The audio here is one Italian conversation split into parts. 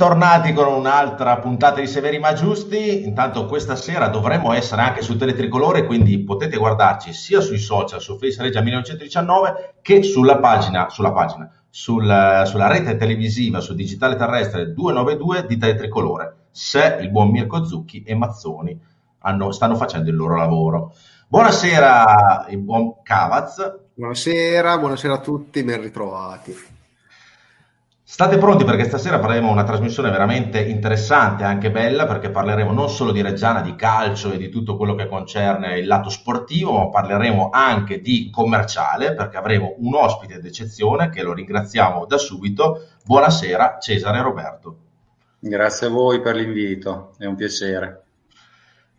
Bentornati con un'altra puntata di Severi ma Giusti. Intanto questa sera dovremmo essere anche su Teletricolore, quindi potete guardarci sia sui social, su Face Regia 1919, che sulla pagina, sulla, pagina sul, sulla rete televisiva, su Digitale Terrestre 292 di Teletricolore, se il buon Mirko Zucchi e Mazzoni hanno, stanno facendo il loro lavoro. Buonasera, il buon Cavaz. Buonasera, buonasera a tutti, ben ritrovati. State pronti perché stasera faremo una trasmissione veramente interessante, anche bella, perché parleremo non solo di Reggiana, di calcio e di tutto quello che concerne il lato sportivo, ma parleremo anche di commerciale, perché avremo un ospite d'eccezione che lo ringraziamo da subito. Buonasera Cesare Roberto. Grazie a voi per l'invito, è un piacere.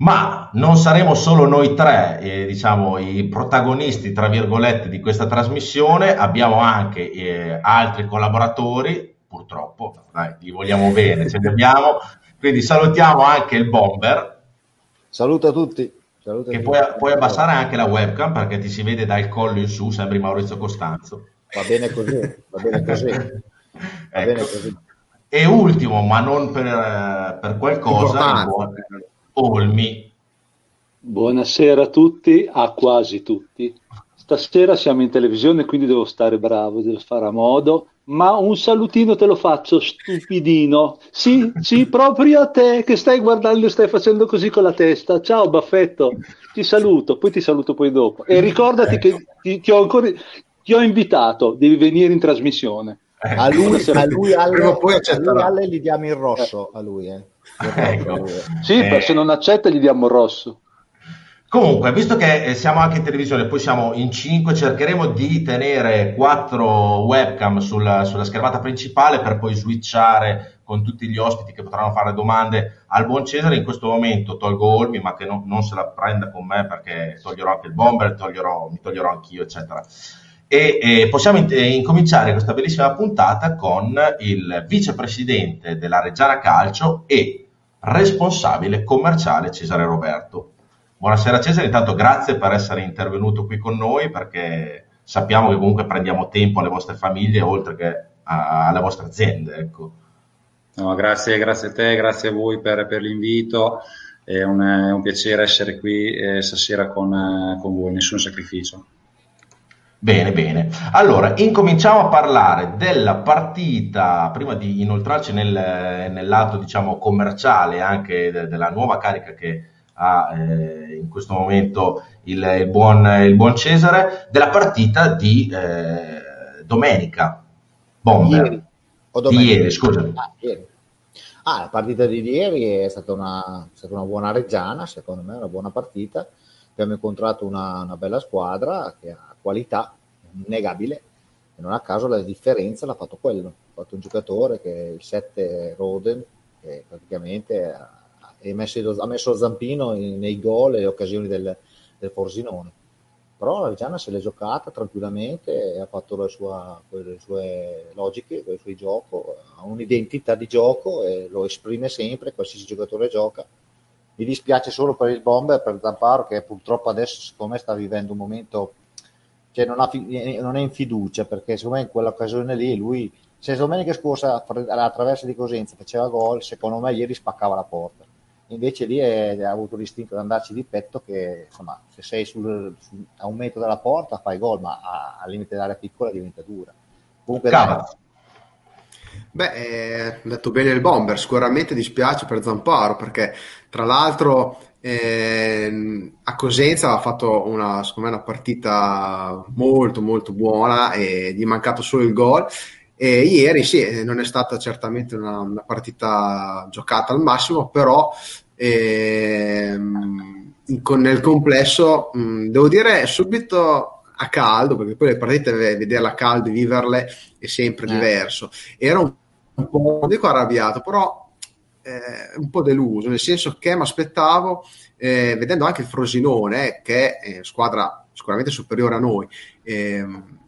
Ma non saremo solo noi tre, eh, diciamo, i protagonisti, tra virgolette, di questa trasmissione, abbiamo anche eh, altri collaboratori, purtroppo, dai, li vogliamo bene, ce li abbiamo, quindi salutiamo anche il Bomber. Saluto a tutti. Saluto a che tutti. Puoi, puoi, abbassare anche la webcam perché ti si vede dal collo in su, sembri Maurizio Costanzo. Va bene così, va bene così. Va ecco. bene così. E ultimo, ma non per, per qualcosa, Olmi. Buonasera a tutti, a quasi tutti. Stasera siamo in televisione, quindi devo stare bravo, devo fare a modo. Ma un salutino te lo faccio, stupidino. Sì, sì, proprio a te che stai guardando e stai facendo così con la testa. Ciao, Baffetto, ti saluto, poi ti saluto poi dopo. E ricordati ecco. che ti, ti, ho ancora, ti ho invitato, devi venire in trasmissione. A lui, a lui, alle, a lui alle gli diamo il rosso, a lui, eh. Ecco. Sì, eh, se non accetta gli diamo il rosso. Comunque, visto che eh, siamo anche in televisione, poi siamo in 5, cercheremo di tenere quattro webcam sulla, sulla, schermata principale per poi switchare con tutti gli ospiti che potranno fare domande al buon Cesare. In questo momento tolgo Olmi, ma che non, non se la prenda con me perché toglierò anche il bomber, toglierò, mi toglierò anch'io, eccetera. E, e possiamo in, incominciare questa bellissima puntata con il vicepresidente della Reggiana Calcio e responsabile commerciale Cesare Roberto. Buonasera Cesare, intanto grazie per essere intervenuto qui con noi perché sappiamo che comunque prendiamo tempo alle vostre famiglie oltre che alle vostre aziende. Ecco. No, grazie, grazie a te, grazie a voi per, per l'invito, è un, è un, piacere essere qui eh, stasera con, eh, con voi, nessun sacrificio. Bene, bene. Allora, incominciamo a parlare della partita, prima di inoltrarci nel, nel lato, diciamo, commerciale anche de, della nuova carica che ha eh, in questo momento il, il, buon, il, buon, Cesare, della partita di eh, domenica. Bomber. Ieri. O Di ieri, scusami. Ah, ieri. Ah, la partita di ieri è stata una, è stata una buona reggiana, secondo me, una buona partita. Abbiamo incontrato una, una bella squadra che ha qualità innegabile e non a caso la differenza l'ha fatto quello, ha fatto un giocatore che è il 7 Roden che praticamente ha, messo, ha messo zampino nei gol e occasioni del, del Forsinone però la Reggiana se l'è giocata tranquillamente, ha fatto le, sua, le sue logiche, il suo gioco, ha un'identità di gioco e lo esprime sempre, qualsiasi giocatore gioca. Mi dispiace solo per il Bomber, per Zamparo, che purtroppo adesso secondo me sta vivendo un momento cioè non, ha, eh, non, è in fiducia perché secondo me in quell'occasione lì lui se domenica scorsa alla traversa di Cosenza faceva gol secondo me ieri spaccava la porta. Invece lì è, ha avuto l'istinto di andarci di petto che insomma se sei sul, su, a un metro dalla porta fai gol ma al limite dell'area piccola diventa dura. Comunque dai, Beh, eh, detto bene il bomber, sicuramente dispiace per Zamparo perché tra l'altro eh, a Cosenza ha fatto una, me, una partita molto molto buona e gli è mancato solo il gol. E ieri sì, non è stata certamente una, una partita giocata al massimo, però ehm, con, nel complesso mh, devo dire subito a caldo, perché poi le partite vederle a caldo e viverle è sempre eh. diverso. Era un, un po', non dico arrabbiato, però eh, un po' deluso, nel senso che mi aspettavo, eh, vedendo anche il Frosinone, che è squadra sicuramente superiore a noi, ehm,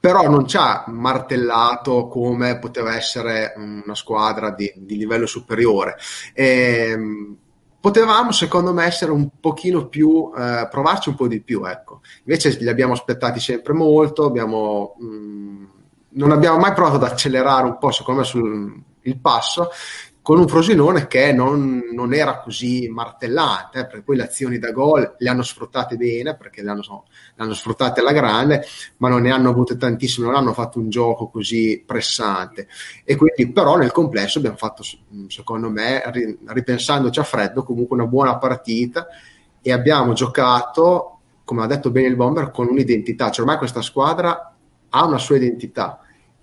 però non ci ha martellato come poteva essere una squadra di, di livello superiore. Ehm, potevamo, secondo me, essere un pochino più, eh, provarci un po' di più, ecco. Invece li abbiamo aspettati sempre molto, abbiamo... Mh, mm, non abbiamo mai provato ad accelerare un po', secondo me, sul il passo con un Frosinone che non, non era così martellante, eh, perché poi le azioni da gol le hanno sfruttate bene, perché le hanno, le hanno, sfruttate alla grande, ma non ne hanno avute tantissime, non hanno fatto un gioco così pressante. E quindi però nel complesso abbiamo fatto, secondo me, ripensandoci a freddo, comunque una buona partita e abbiamo giocato, come ha detto bene il Bomber, con un'identità, cioè ormai questa squadra ha una sua identità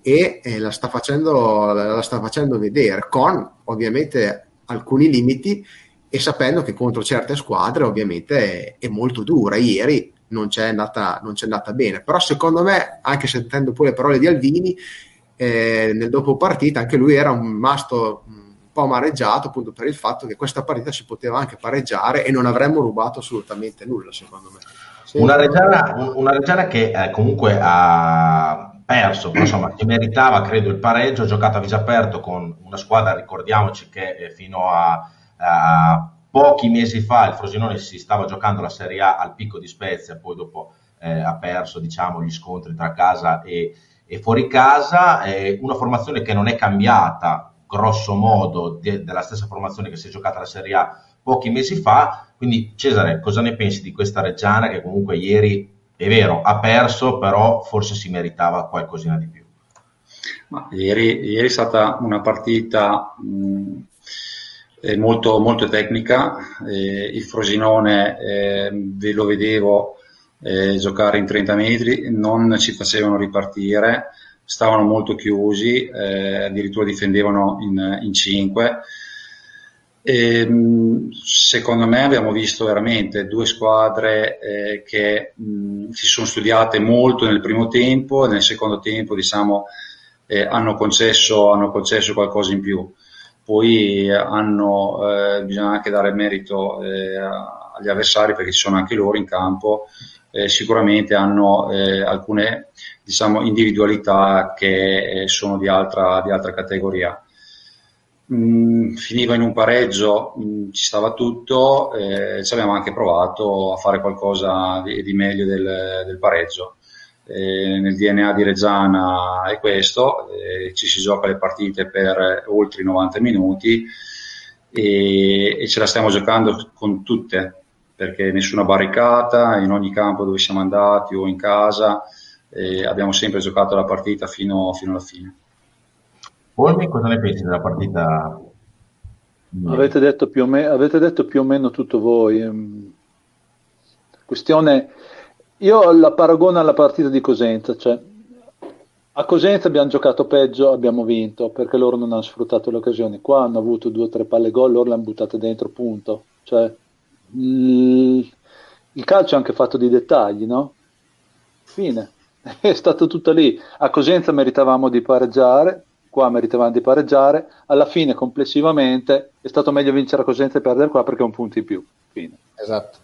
e eh, la, sta facendo, la sta facendo vedere con ovviamente alcuni limiti e sapendo che contro certe squadre ovviamente è, è molto dura. Ieri non c'è, andata, non c'è andata bene, però secondo me, anche sentendo poi le parole di Alvini, eh, nel dopo partita anche lui era un masto un po' amareggiato appunto per il fatto che questa partita si poteva anche pareggiare e non avremmo rubato assolutamente nulla secondo me. Una, Reggiana, una Reggiana che eh, comunque ha perso, insomma che meritava credo il pareggio, ha giocato a viso aperto con una squadra, ricordiamoci che eh, fino a, a, pochi mesi fa il Frosinone si stava giocando la Serie A al picco di Spezia, poi dopo eh, ha perso diciamo, gli scontri tra casa e, e fuori casa, eh, una formazione che non è cambiata grosso modo de, della stessa formazione che si è giocata la Serie A pochi mesi fa, quindi Cesare cosa ne pensi di questa Reggiana che comunque ieri è vero, ha perso, però forse si meritava qualcosina di più. Ma ieri, ieri è stata una partita mh, molto, molto, tecnica. Eh, il Frosinone eh, ve lo vedevo eh, giocare in 30 metri, non ci facevano ripartire, stavano molto chiusi, eh, addirittura difendevano in, in 5 e, ehm, secondo me abbiamo visto veramente due squadre eh, che mh, si sono studiate molto nel primo tempo e nel secondo tempo diciamo, eh, hanno, concesso, hanno, concesso, qualcosa in più. Poi hanno, eh, bisogna anche dare merito eh, agli avversari perché ci sono anche loro in campo, eh, sicuramente hanno eh, alcune diciamo, individualità che sono di altra, di altra categoria mh, mm, finiva in un pareggio, mh, mm, ci stava tutto, eh, ci abbiamo anche provato a fare qualcosa di, di meglio del, del pareggio. Eh, nel DNA di Reggiana è questo, eh, ci si gioca le partite per oltre i 90 minuti e, e ce la stiamo giocando con tutte, perché nessuna barricata, in ogni campo dove siamo andati o in casa, eh, abbiamo sempre giocato la partita fino, fino alla fine. Olmi, cosa ne pensi della partita? Avete detto, più o me- avete detto più o meno tutto voi. Ehm, questione, io la paragono alla partita di Cosenza, cioè a Cosenza abbiamo giocato peggio, abbiamo vinto perché loro non hanno sfruttato le occasioni. Qua hanno avuto due o tre palle gol, loro le hanno buttate dentro, punto. Cioè, il, il calcio è anche fatto di dettagli, no? Fine, è stato tutto lì. A Cosenza meritavamo di pareggiare, qua meritavano di pareggiare, alla fine complessivamente è stato meglio vincere a Cosenza e perdere qua perché è un punto in più. Fine. Esatto.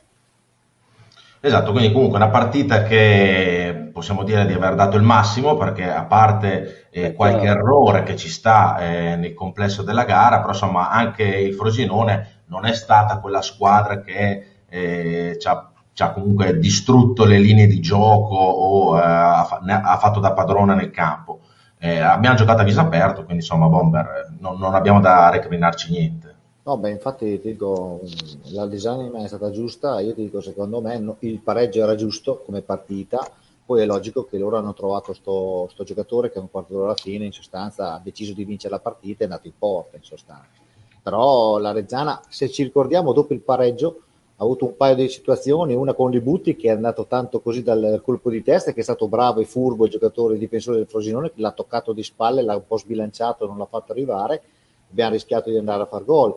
Esatto, quindi comunque una partita che possiamo dire di aver dato il massimo perché a parte eh, qualche errore che ci sta eh, nel complesso della gara, però insomma anche il Frosinone non è stata quella squadra che eh, ci, ha, ci, ha, comunque distrutto le linee di gioco o eh, ha, ha fatto da padrona nel campo. Eh, abbiamo giocato a viso aperto, quindi insomma, Bomber, eh, non, non abbiamo da recriminarci niente. No, beh, infatti ti dico, la design è stata giusta, io ti dico, secondo me no, il pareggio era giusto come partita, poi è logico che loro hanno trovato sto, sto giocatore che a un quarto d'ora alla fine, in sostanza, ha deciso di vincere la partita e è andato in porta, in sostanza. Però la Reggiana, se ci ricordiamo, dopo il pareggio, avuto un paio di situazioni, una con Libutti che è andato tanto così dal colpo di testa che è stato bravo e furbo il giocatore difensore del Frosinone che l'ha toccato di spalle, l'ha un po' sbilanciato, non l'ha fatto arrivare, abbiamo rischiato di andare a far gol.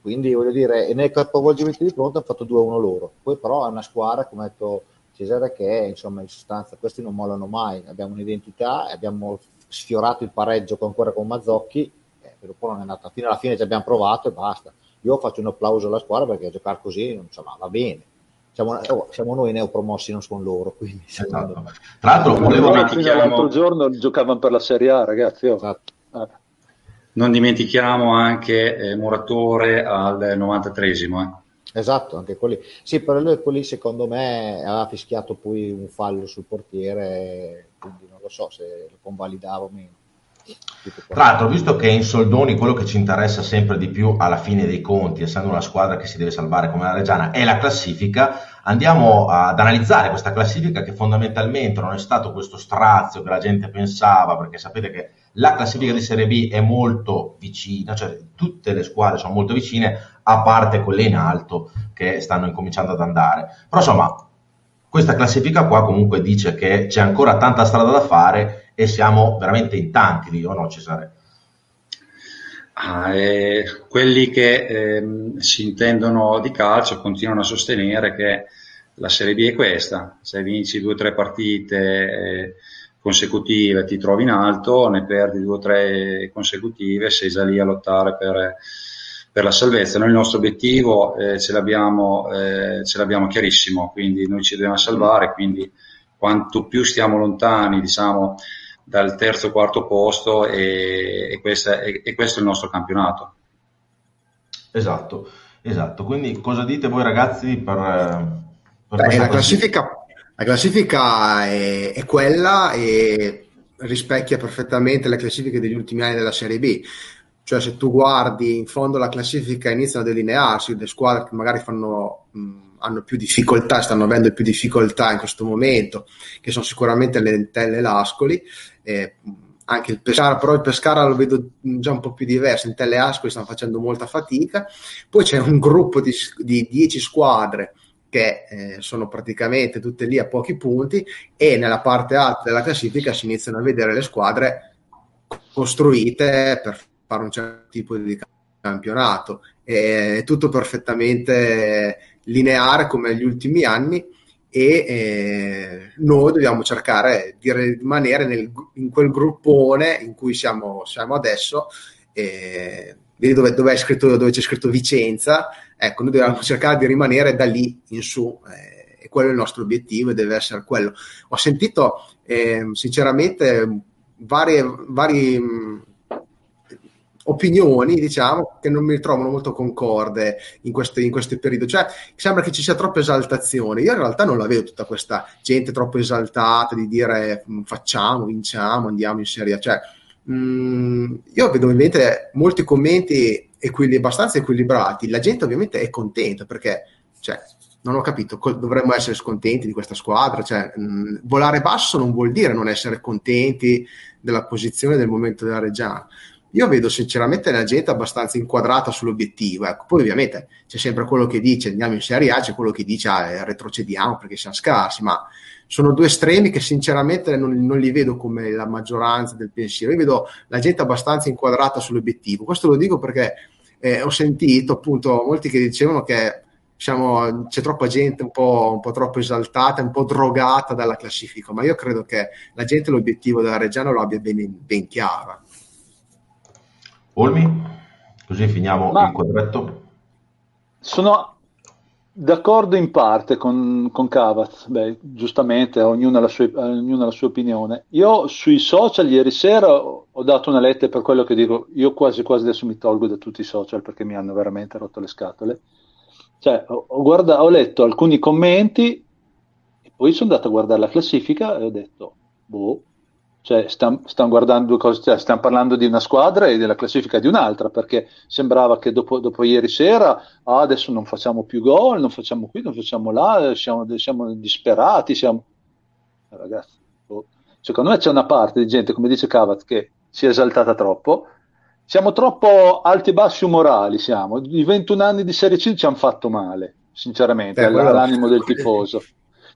Quindi voglio dire, nel capovolgimento di pronto hanno fatto 2-1 loro. Poi però è una squadra, come ha detto Cesare, che è, insomma in sostanza questi non mollano mai, abbiamo un'identità, abbiamo sfiorato il pareggio ancora con Mazzocchi, eh, però poi non è andata fino alla fine ci abbiamo provato e basta io faccio un applauso alla squadra perché giocare così insomma, va bene. Siamo, oh, siamo noi neopromossi, non sono loro. Quindi, esatto. Tra l'altro, volevo l'altro giorno giocavano per la Serie A, ragazzi. Oh. Esatto. Ah. Non dimentichiamo anche eh, Muratore al 93esimo. Eh. Esatto, anche quelli. Sì, però lui quelli secondo me aveva fischiato poi un fallo sul portiere, quindi non lo so se lo convalidava o meno. Tra l'altro, visto che in soldoni quello che ci interessa sempre di più alla fine dei conti, essendo una squadra che si deve salvare come la Reggiana, è la classifica, andiamo ad analizzare questa classifica che fondamentalmente non è stato questo strazio che la gente pensava, perché sapete che la classifica di Serie B è molto vicina, cioè tutte le squadre sono molto vicine, a parte quelle in alto che stanno incominciando ad andare. Però insomma, questa classifica qua comunque dice che c'è ancora tanta strada da fare e siamo veramente in tanti lì, o no Cesare? Ah, eh, quelli che eh, si intendono di calcio continuano a sostenere che la Serie B è questa, se vinci due o tre partite eh, consecutive ti trovi in alto, ne perdi due o tre consecutive, sei già lì a lottare per, per la salvezza. Noi il nostro obiettivo eh, ce, l'abbiamo, eh, ce, l'abbiamo, chiarissimo, quindi noi ci dobbiamo salvare, quindi quanto più stiamo lontani diciamo, dal terzo o quarto posto e, e, questa, e, e questo è il nostro campionato. Esatto, esatto. Quindi cosa dite voi ragazzi per... per Beh, la classifica la classifica è, è quella e rispecchia perfettamente le classifiche degli ultimi anni della Serie B. Cioè, se tu guardi in fondo la classifica iniziano a delinearsi le squadre che magari fanno, mh, hanno più difficoltà, stanno avendo più difficoltà in questo momento, che sono sicuramente le Entelle e l'Ascoli. Eh, anche il Pescara, però il Pescara lo vedo già un po' più diverso. Entelle e Ascoli stanno facendo molta fatica. Poi c'è un gruppo di, di 10 squadre che eh, sono praticamente tutte lì a pochi punti e nella parte alta della classifica si iniziano a vedere le squadre costruite per fare un certo tipo di campionato. È tutto perfettamente lineare come negli ultimi anni e eh, noi dobbiamo cercare di rimanere nel, in quel gruppone in cui siamo, siamo adesso. Vedi dove, dove, dove c'è scritto Vicenza, ecco, noi dobbiamo cercare di rimanere da lì in su, eh, e quello è il nostro obiettivo e deve essere quello. Ho sentito eh, sinceramente varie, mh, opinioni, diciamo, che non mi trovano molto concorde in questo, in questo periodo. Cioè, sembra che ci sia troppa esaltazione. Io in realtà non la vedo tutta questa gente troppo esaltata di dire facciamo, vinciamo, andiamo in Serie A. Cioè, Mm, io vedo ovviamente molti commenti equil- abbastanza equilibrati. La gente ovviamente è contenta perché, cioè, non ho capito, dovremmo essere scontenti di questa squadra. Cioè, mh, mm, volare basso non vuol dire non essere contenti della posizione del momento della Reggiana. Io vedo sinceramente la gente abbastanza inquadrata sull'obiettivo. Ecco. Poi ovviamente c'è sempre quello che dice andiamo in Serie A, c'è quello che dice ah, retrocediamo perché siamo scarsi, ma sono due estremi che sinceramente non, non, li vedo come la maggioranza del pensiero. Io vedo la gente abbastanza inquadrata sull'obiettivo. Questo lo dico perché eh, ho sentito appunto molti che dicevano che diciamo, c'è troppa gente un po', un po', troppo esaltata, un po' drogata dalla classifica, ma io credo che la gente l'obiettivo della Reggiana lo abbia ben, ben chiaro. Olmi, così finiamo ma il quadretto. Sono D'accordo in parte con, con Cavaz, Beh, giustamente ognuno ha, la sua, ognuno ha la sua opinione. Io sui social ieri sera ho, dato una lettera per quello che dico, io quasi quasi adesso mi tolgo da tutti i social perché mi hanno veramente rotto le scatole. Cioè, ho, ho, guarda, ho letto alcuni commenti e poi sono andato a guardare la classifica e ho detto, boh, cioè, stiamo, stiamo cose, cioè, stiamo parlando di una squadra e della classifica di un'altra, perché sembrava che dopo, dopo ieri sera ah, adesso non facciamo più gol, non facciamo qui, non facciamo là, siamo, siamo disperati, siamo... Ragazzi, oh. secondo me c'è una parte di gente, come dice Cavat, che si è esaltata troppo, siamo troppo alti e bassi umorali, siamo. I 21 anni di Serie C ci hanno fatto male, sinceramente, eh, all'animo del tifoso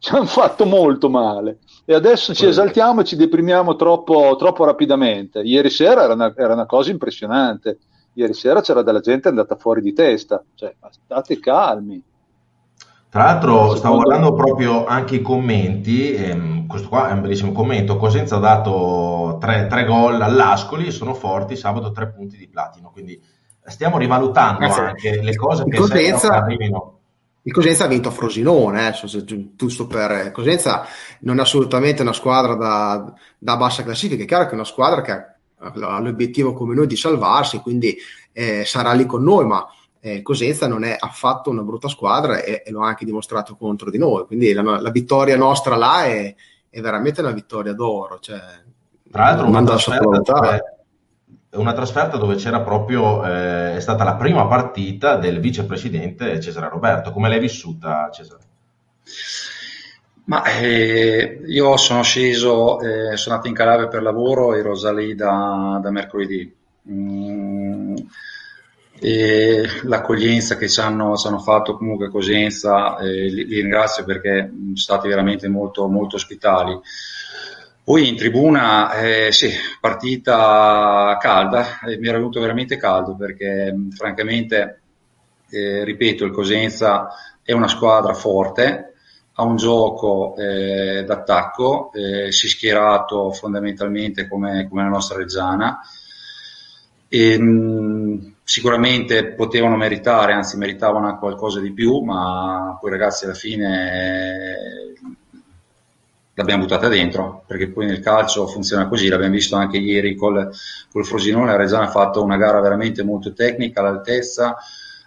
ci hanno fatto molto male e adesso ci esaltiamo e ci deprimiamo troppo, troppo rapidamente. Ieri sera era una, era una, cosa impressionante. Ieri sera c'era della gente andata fuori di testa, cioè, state calmi. Tra l'altro stavo guardando proprio anche i commenti, ehm, questo qua è un bellissimo commento, Cosenza ha dato tre, tre gol all'Ascoli, sono forti, sabato tre punti di platino, quindi stiamo rivalutando Grazie. anche le cose che Cosenza, arrivino il Cosenza ha vinto a Frosinone, eh, giusto per eh, Cosenza non è assolutamente una squadra da, da, bassa classifica, è chiaro che è una squadra che ha l'obiettivo come noi di salvarsi, quindi eh, sarà lì con noi, ma eh, Cosenza non è affatto una brutta squadra e, e, lo ha anche dimostrato contro di noi. Quindi la, la vittoria nostra là è, è, veramente una vittoria d'oro. Cioè, Tra l'altro, una trasferta, una trasferta, dove c'era proprio, eh, è stata la prima partita del vicepresidente Cesare Roberto. Come l'hai vissuta, Cesare? Ma eh, io sono sceso, eh, sono andato in Calabria per lavoro, ero già lì da, da mercoledì. Mm, l'accoglienza che ci hanno, ci hanno, fatto comunque a Cosenza, eh, li, li, ringrazio perché sono stati veramente molto, molto ospitali. Poi in tribuna, eh, sì, partita calda, eh, mi era venuto veramente caldo perché francamente, eh, ripeto, il Cosenza è una squadra forte, ha un gioco eh, d'attacco, eh, si è schierato fondamentalmente come, come la nostra Reggiana. E, mh, sicuramente potevano meritare, anzi meritavano qualcosa di più, ma poi ragazzi alla fine l'abbiamo buttata dentro, perché poi nel calcio funziona così, l'abbiamo visto anche ieri col, col Frosinone, la Reggiana ha fatto una gara veramente molto tecnica, all'altezza,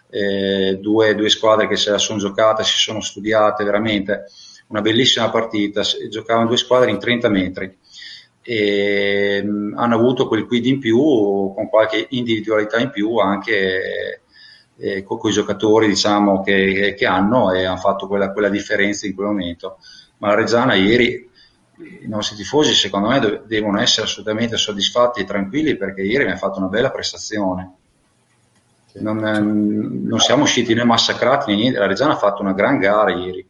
eh, due, due, squadre che se la sono giocate, si sono studiate, veramente una bellissima partita, giocavano due squadre in 30 metri e mh, hanno avuto quel quid in più con qualche individualità in più anche eh, con, i giocatori diciamo, che, che, hanno e hanno fatto quella, quella, differenza in quel momento. Ma la Reggiana ieri, i nostri tifosi secondo me devono essere assolutamente soddisfatti e tranquilli perché ieri mi ha fatto una bella prestazione. Non, non, siamo usciti né massacrati né niente, la Reggiana ha fatto una gran gara ieri.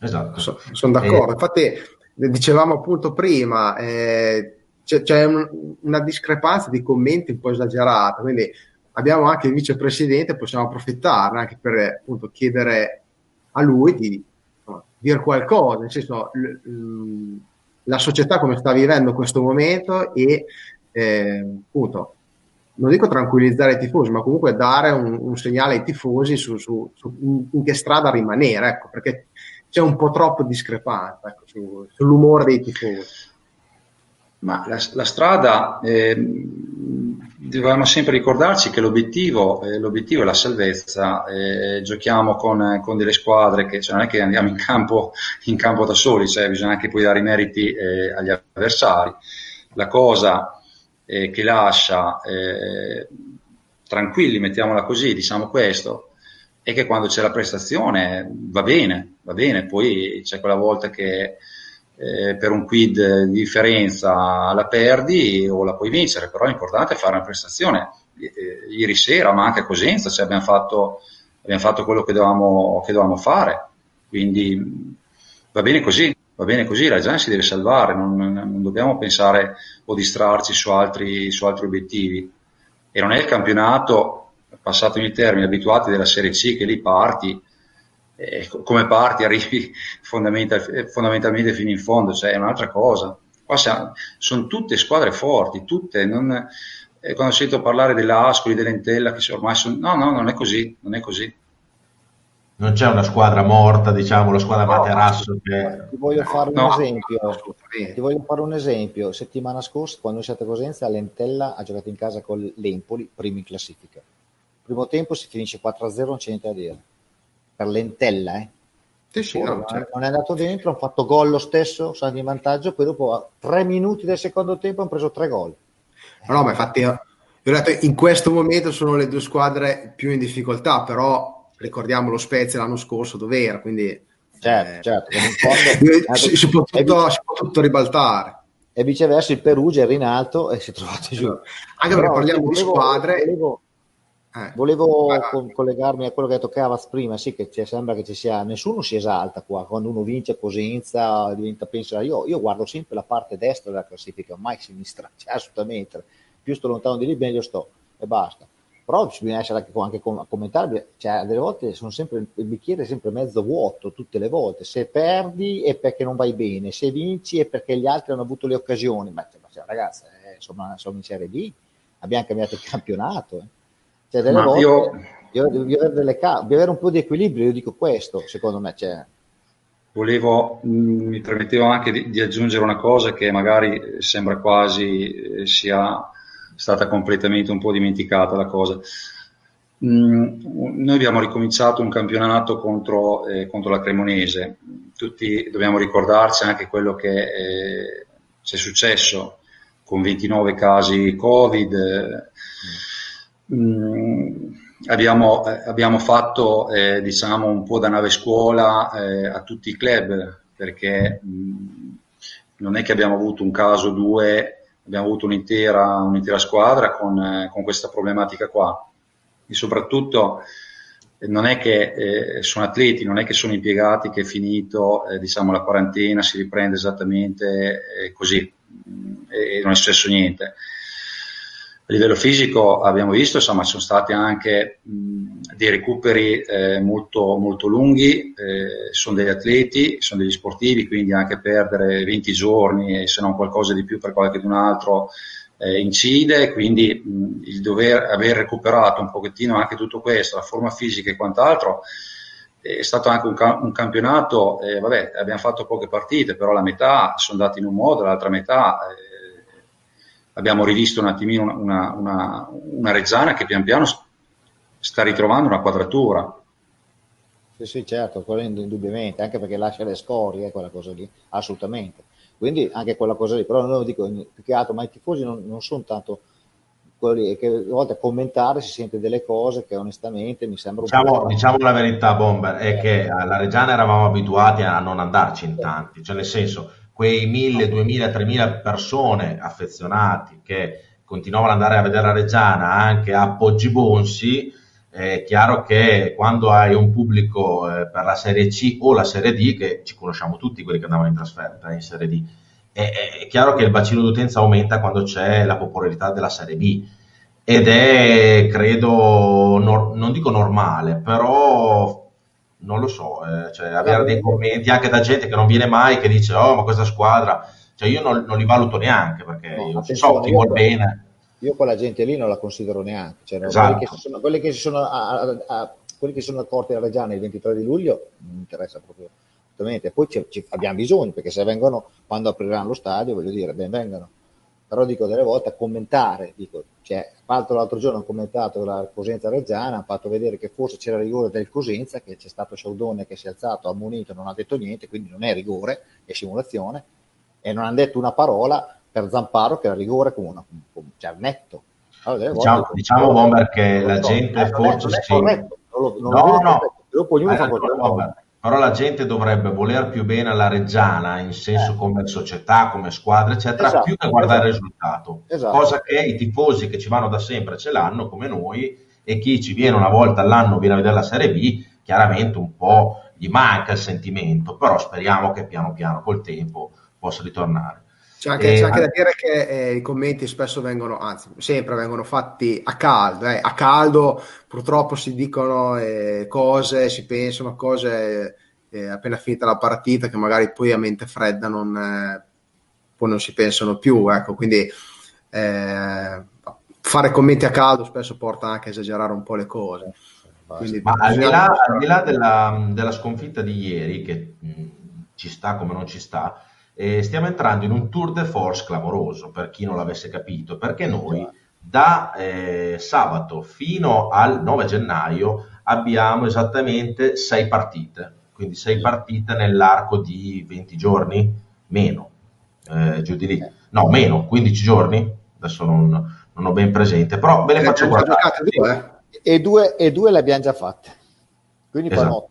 Esatto, so, sono d'accordo. E... Infatti dicevamo appunto prima, eh, c'è, c'è un, una discrepanza di commenti un po' esagerata, quindi abbiamo anche il vicepresidente, possiamo approfittarne anche per appunto chiedere a lui di no, dire qualcosa, nel senso l, la società come sta vivendo questo momento e eh, appunto non dico tranquillizzare i tifosi, ma comunque dare un, un segnale ai tifosi su, su, su in, in, che strada rimanere, ecco, perché c'è un po' troppo discrepanza ecco, su, sull'umore dei tifosi. Ma la, la strada, eh, dobbiamo sempre ricordarci che l'obiettivo, eh, l'obiettivo è la salvezza, eh, giochiamo con, con, delle squadre che cioè non è che andiamo in campo, in campo da soli, cioè bisogna anche poi dare i meriti eh, agli avversari. La cosa eh, che lascia eh, tranquilli, mettiamola così, diciamo questo, è che quando c'è la prestazione va bene, va bene, poi c'è quella volta che eh, per un quid di differenza la perdi o la puoi vincere, però è fare una prestazione. Eh, ieri sera, ma anche a Cosenza, cioè abbiamo, fatto, abbiamo fatto quello che dovevamo, che dovevamo fare, quindi va bene così, va bene così, la gente si deve salvare, non, non dobbiamo pensare o distrarci su altri, su altri obiettivi. E non è il campionato passatemi il termine, abituati della Serie C che lì parti, eh, come parti arrivi fondamental, fondamentalmente fino in fondo, cioè è un'altra cosa. Qua siamo, sono tutte squadre forti, tutte, non, eh, quando sento parlare dell'Ascoli, dell'Entella, che ormai sono... No, no, non è così, non è così. Non c'è una squadra morta, diciamo, la squadra no, Materasso che... Ti voglio fare un no. esempio. Ti voglio fare un esempio. Settimana scorsa, quando siete a Cosenza, l'Entella ha giocato in casa con l'Empoli, primo in classifica primo tempo si finisce 4-0, non c'è niente da dire. Per l'entella, eh. Sì, sì, no, non, certo. non, è andato dentro, hanno fatto gol lo stesso, sono di vantaggio, poi dopo a tre minuti del secondo tempo hanno preso tre gol. No, ma infatti in questo momento sono le due squadre più in difficoltà, però ricordiamo lo Spezia l'anno scorso dove era, quindi... Certo, eh, certo. Fondo, si, si, può tutto, si, può tutto, ribaltare. E viceversa il Perugia era in alto e si è trovato giù. Anche perché parliamo volevo, di squadre... Volevo, eh, Volevo co- collegarmi a quello che ha detto Cavaz prima, sì, che sembra che ci sia, nessuno si esalta qua, quando uno vince Cosenza diventa pensa, io, io guardo sempre la parte destra della classifica, mai sinistra, cioè, assolutamente, più sto lontano di lì meglio sto e basta. Però bisogna essere anche, anche a commentare, cioè delle volte sono sempre, il bicchiere è sempre mezzo vuoto, tutte le volte, se perdi è perché non vai bene, se vinci è perché gli altri hanno avuto le occasioni, ma cioè, ragazzi, eh, insomma, sono in Serie B, abbiamo cambiato il campionato. Eh. Cioè, delle Ma volte io... Devi avere, delle, devi avere un po' di equilibrio, io dico questo, secondo me. Cioè. Volevo, mm, mi permettevo anche di, di, aggiungere una cosa che magari sembra quasi eh, sia stata completamente un po' dimenticata la cosa. Mm, noi abbiamo ricominciato un campionato contro, eh, contro, la Cremonese. Tutti dobbiamo ricordarci anche quello che eh, c'è successo con 29 casi Covid. Mm, abbiamo, eh, abbiamo, fatto eh, diciamo un po' da nave scuola eh, a tutti i club perché mm, non è che abbiamo avuto un caso o due, abbiamo avuto un'intera, un'intera squadra con, eh, con questa problematica qua e soprattutto eh, non è che eh, sono atleti, non è che sono impiegati che è finito diciamo, la quarantena si riprende esattamente così mm, e non è successo niente. A livello fisico abbiamo visto, insomma, sono stati anche mh, dei recuperi eh, molto, molto lunghi, eh, sono degli atleti, sono degli sportivi, quindi anche perdere 20 giorni e se non qualcosa di più per qualche un altro eh, incide, quindi mh, il dover aver recuperato un pochettino anche tutto questo, la forma fisica e quant'altro, è stato anche un, un campionato, eh, vabbè, abbiamo fatto poche partite, però la metà sono andati in un modo, l'altra metà eh, abbiamo rivisto un attimino una, una, una, una Reggiana che pian piano sta ritrovando una quadratura. Sì, sì, certo, quello indubbiamente, anche perché lascia le scorie, quella cosa lì, assolutamente. Quindi anche quella cosa lì, però non lo dico più che altro, ma i tifosi non, non sono tanto quelli che a volte a commentare si sente delle cose che onestamente mi sembra diciamo, po'... Diciamo la verità, Bomber, è che alla Reggiana eravamo abituati a non andarci in tanti, cioè nel senso quei 1000, 2000, 3000 persone affezionati che continuavano ad andare a vedere la Reggiana anche a Poggi Bonsi, è chiaro che quando hai un pubblico eh, per la Serie C o la Serie D, che ci conosciamo tutti quelli che andavano in trasferta in Serie D, è, è chiaro che il bacino d'utenza aumenta quando c'è la popolarità della Serie B. Ed è, credo, nor- non dico normale, però non lo so, eh, cioè, avere dei commenti anche da gente che non viene mai, che dice, oh ma questa squadra, cioè io non, non li valuto neanche perché no, io so, ti vuol bene io quella gente lì non la considero neanche. Cioè, esatto. quelli, che sono, quelli, che si sono, a, a, a, quelli che sono accorti alla Reggiana il 23 di luglio non mi interessa proprio. Poi ci, ci abbiamo bisogno perché se vengono quando apriranno lo stadio, voglio dire, ben vengano. Però dico delle volte a commentare, dico, cioè, fatto l'altro giorno ho commentato la Cosenza Reggiana, ha fatto vedere che forse c'era rigore del Cosenza, che c'è stato Sciaudone che si è alzato, ha munito, non ha detto niente, quindi non è rigore, è simulazione, e non hanno detto una parola per Zamparo che era rigore come una, cioè netto. Allora, diciamo, volte, diciamo Bomber che la gente forse non è, non è sì. non lo, non no, no. Dopo ognuno fa quello però la gente dovrebbe voler più bene alla Reggiana in senso eh. come società, come squadra, eccetera, esatto, più che guardare esatto. il risultato. Esatto. Cosa che i tifosi che ci vanno da sempre ce l'hanno come noi e chi ci viene una volta all'anno viene a vedere la Serie B, chiaramente un po' gli manca il sentimento, però speriamo che piano piano col tempo possa ritornare. C'è anche, c'è anche da dire che eh, i commenti spesso vengono, anzi sempre vengono fatti a caldo, eh. a caldo purtroppo si dicono eh, cose, si pensano cose eh, appena finita la partita che magari poi a mente fredda non, eh, poi non si pensano più, ecco, quindi eh, fare commenti a caldo spesso porta anche a esagerare un po' le cose. Quindi, Ma al di là, al di là della, della, sconfitta di ieri, che mh, ci sta come non ci sta, eh, stiamo entrando in un tour de force clamoroso, per chi non l'avesse capito, perché noi da eh, sabato fino al 9 gennaio abbiamo esattamente sei partite, quindi sei partite nell'arco di 20 giorni, meno, eh, giù di lì, no, meno, 15 giorni, adesso non, non ho ben presente, però ve le faccio guardare. Due, e, due, e due le abbiamo già fatte, quindi esatto.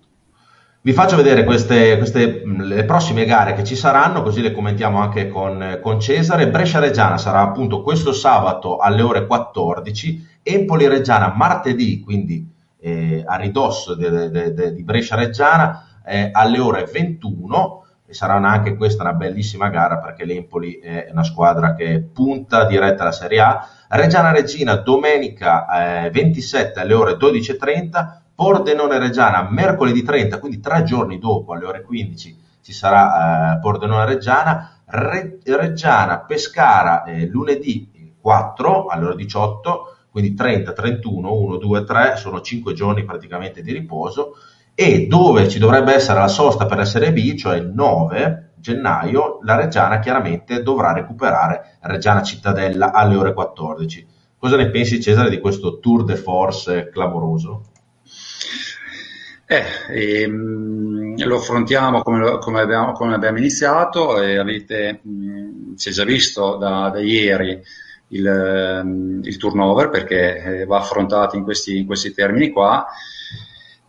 Vi faccio vedere queste, queste, le prossime gare che ci saranno, così le commentiamo anche con, con Cesare. Brescia-Reggiana sarà appunto questo sabato alle ore 14, Empoli-Reggiana martedì, quindi eh, a ridosso di Brescia-Reggiana, eh, alle ore 21. E sarà anche questa una bellissima gara perché l'Empoli è una squadra che punta diretta alla Serie A. Reggiana-Regina domenica eh, 27 alle ore 12.30 Pordenone Reggiana mercoledì 30, quindi tre giorni dopo alle ore 15 ci sarà eh, Pordenone Reggiana, Re- Reggiana Pescara eh, lunedì 4 alle ore 18, quindi 30, 31, 1, 2, 3, sono 5 giorni praticamente di riposo. E dove ci dovrebbe essere la sosta per la Serie B, cioè il 9 gennaio, la Reggiana chiaramente dovrà recuperare Reggiana Cittadella alle ore 14 Cosa ne pensi Cesare di questo tour de force clamoroso? Eh, ehm, lo affrontiamo come, come, abbiamo, come abbiamo, iniziato e avete, mh, si è già visto da, da ieri il, ehm, il, turnover perché eh, va affrontato in questi, in questi, termini qua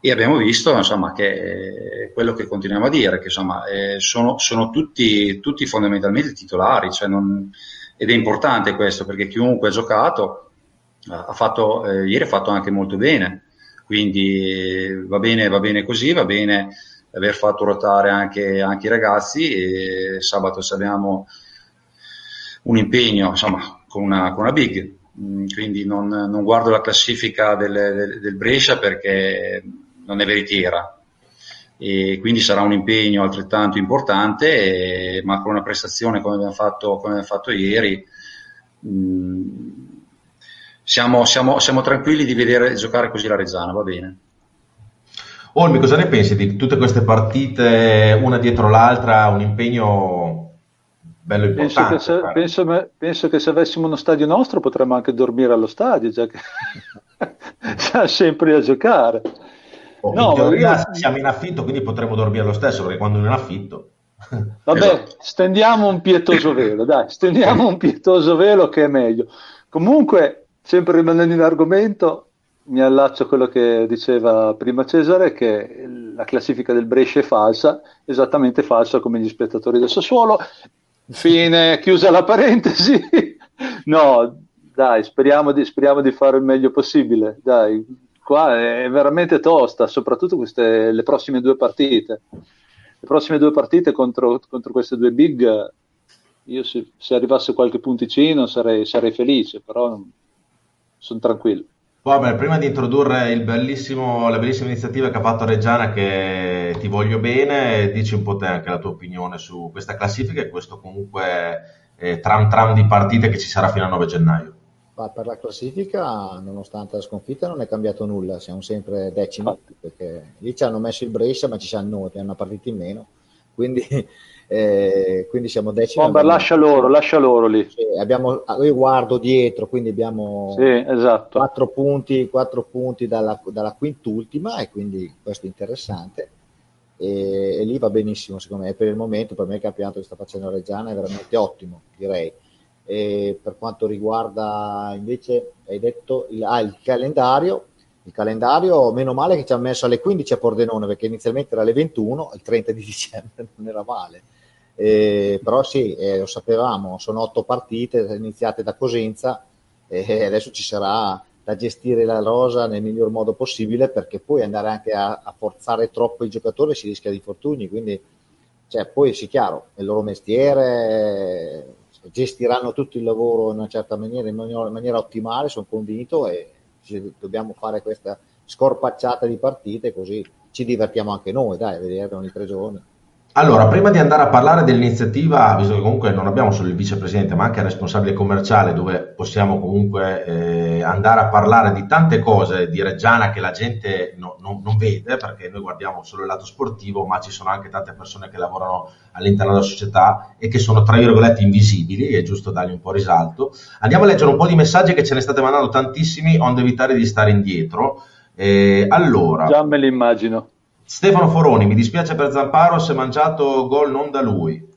e abbiamo visto insomma, che eh, quello che continuiamo a dire, che insomma, eh, sono, sono tutti, tutti, fondamentalmente titolari cioè non, ed è importante questo perché chiunque ha giocato ha fatto, eh, ieri ha fatto anche molto bene quindi va bene, va bene così, va bene aver fatto ruotare anche, anche i ragazzi e sabato abbiamo un impegno insomma, con, una, con una big, mm, quindi non, non guardo la classifica del, del, del, Brescia perché non è veritiera e quindi sarà un impegno altrettanto importante, e, ma con una prestazione come abbiamo fatto, come abbiamo fatto ieri. Mh, mm, siamo, siamo, siamo tranquilli di vedere giocare così la Reggiana, va bene. Olmi, cosa ne pensi di tutte queste partite, una dietro l'altra, un impegno bello importante? Penso che, se, penso, penso che se avessimo uno stadio nostro potremmo anche dormire allo stadio, già che siamo sempre a giocare. Oh, no, in teoria io... siamo in affitto, quindi potremmo dormire lo stesso, perché quando non è in affitto... Vabbè, esatto. stendiamo un pietoso velo, dai, stendiamo un pietoso velo che è meglio. Comunque, Sempre rimanendo in argomento, mi allaccio a quello che diceva prima Cesare, che la classifica del Brescia è falsa, esattamente falsa come gli spettatori del Sassuolo. Fine, chiusa la parentesi. no, dai, speriamo di, speriamo di fare il meglio possibile. Dai, qua è veramente tosta, soprattutto queste, le prossime due partite. Le prossime due partite contro, contro queste due big, io se, se arrivasse qualche punticino sarei, sarei felice, però sono tranquillo. Vabbè, prima di introdurre la bellissima iniziativa che ha fatto Reggiana, che ti voglio bene, dici un po' te anche la tua opinione su questa classifica e questo comunque eh, tram tram di partite che ci sarà fino al 9 gennaio. Ma per la classifica, nonostante la sconfitta, non è cambiato nulla, siamo sempre decimi, perché lì ci hanno messo il Brescia, ma ci siamo noi, hanno una partita in meno, quindi eh, quindi siamo decimi. Bomber, lascia loro, lascia loro lì. Abbiamo, io guardo dietro, quindi abbiamo sì, esatto. 4 punti, 4 punti dalla, dalla quintultima e quindi questo è interessante. E, e, lì va benissimo secondo me per il momento per me il campionato che sta facendo Reggiana è veramente ottimo direi e per quanto riguarda invece hai detto il, ah, il calendario il calendario, meno male che ci ha messo alle 15 a Pordenone perché inizialmente era alle 21, il 30 di dicembre non era male. Eh, però sì, eh, lo sapevamo, sono otto partite iniziate da Cosenza e adesso ci sarà da gestire la rosa nel miglior modo possibile perché poi andare anche a, a forzare troppo il giocatore si rischia di infortuni, quindi cioè, poi sì chiaro, è il loro mestiere, gestiranno tutto il lavoro in una certa maniera, in maniera, in maniera ottimale, sono convinto e dobbiamo fare questa scorpacciata di partite così ci divertiamo anche noi, dai, a vedere ogni tre giorni. Allora, prima di andare a parlare dell'iniziativa, visto che comunque non abbiamo solo il vicepresidente, ma anche il responsabile commerciale, dove possiamo comunque eh, andare a parlare di tante cose di Reggiana che la gente no, no, non vede, perché noi guardiamo solo il lato sportivo, ma ci sono anche tante persone che lavorano all'interno della società e che sono tra virgolette invisibili, è giusto dargli un po' risalto. Andiamo a leggere un po' di messaggi che ce ne state mandando tantissimi, onde evitare di stare indietro. Eh, allora, già me li immagino. Stefano Foroni, mi dispiace per Zamparo se ha mangiato gol non da lui.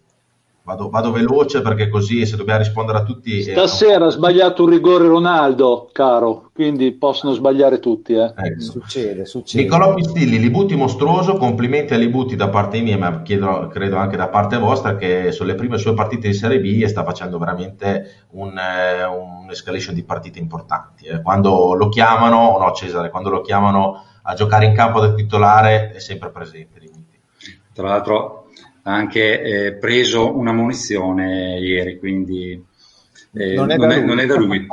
Vado, vado, veloce perché così se dobbiamo rispondere a tutti... Stasera ha sbagliato un rigore Ronaldo, caro, quindi possono sbagliare tutti. Eh. Ecco. Succede, succede. Nicolò Pistilli, Libuti mostruoso, complimenti a Libuti da parte mia, ma chiedo, credo anche da parte vostra, che sulle prime sue partite di Serie B sta facendo veramente un, eh, un'escalation di partite importanti. Eh. Quando lo chiamano, no Cesare, quando lo chiamano a giocare in campo da titolare è sempre presente. Tra l'altro ha anche eh, preso una munizione ieri, quindi eh, non, è non, è, non, è, da lui.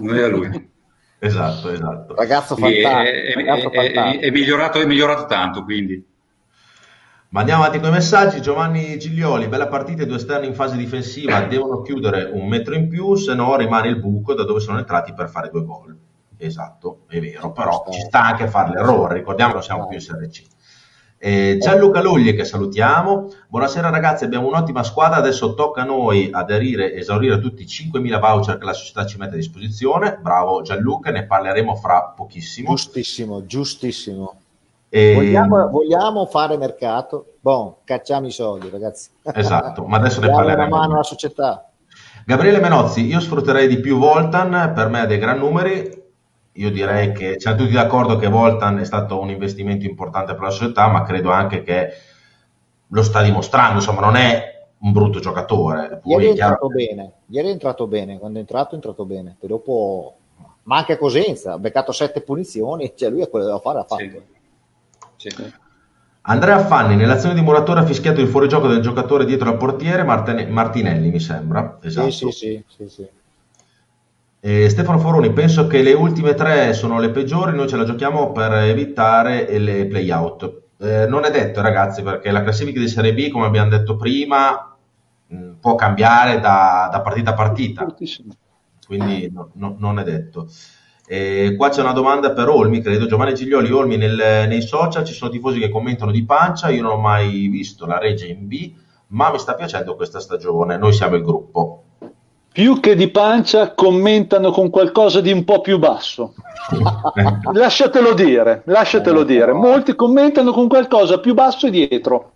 non è da lui. Esatto, esatto. Ragazzo fantastico. È, è, migliorato, è migliorato tanto, quindi. Ma andiamo avanti con i messaggi. Giovanni Giglioli, bella partita, i due esterni in fase difensiva devono chiudere un metro in più, se no rimane il buco da dove sono entrati per fare due gol. Esatto, è vero, però ci sta anche a fare l'errore, ricordiamo che siamo più in Serie C. Eh, Gianluca Lugli che salutiamo. Buonasera ragazzi, abbiamo un'ottima squadra, adesso tocca a noi aderire, esaurire tutti i 5.000 voucher che la società ci mette a disposizione. Bravo Gianluca, ne parleremo fra pochissimo. Giustissimo, giustissimo. E... Vogliamo, vogliamo, fare mercato? Boh, cacciamo i soldi ragazzi. Esatto, ma adesso ne parleremo. una mano alla società. Gabriele Menozzi, io sfrutterei di più Voltan, per me ha dei gran numeri, io direi che siamo tutti d'accordo che Voltan è stato un investimento importante per la società, ma credo anche che lo sta dimostrando, insomma non è un brutto giocatore. Poi ieri è entrato chiaro... bene, ieri è entrato bene, quando è entrato è entrato bene, poi dopo ma anche a Cosenza, ha beccato sette punizioni, cioè lui è quello che deve fare, ha fatto. Sì. Sì. Andrea Fanni, nell'azione di Muratore ha fischiato il fuorigioco del giocatore dietro al portiere Martinelli, mi sembra. Esatto. Sì, sì, sì, sì, e Stefano Foroni, penso che le ultime tre sono le peggiori, noi ce la giochiamo per evitare le play-out. Eh, non è detto, ragazzi, perché la classifica di Serie B, come abbiamo detto prima, mh, può cambiare da, da, partita a partita. Quindi no, no, non è detto. E qua c'è una domanda per Olmi, credo. Giovanni Giglioli, Olmi, nel, nei social ci sono tifosi che commentano di pancia, io non ho mai visto la Regia in B, ma mi sta piacendo questa stagione, noi siamo il gruppo più che di pancia commentano con qualcosa di un po' più basso. lasciatelo dire, lasciatelo dire. Molti commentano con qualcosa più basso e dietro.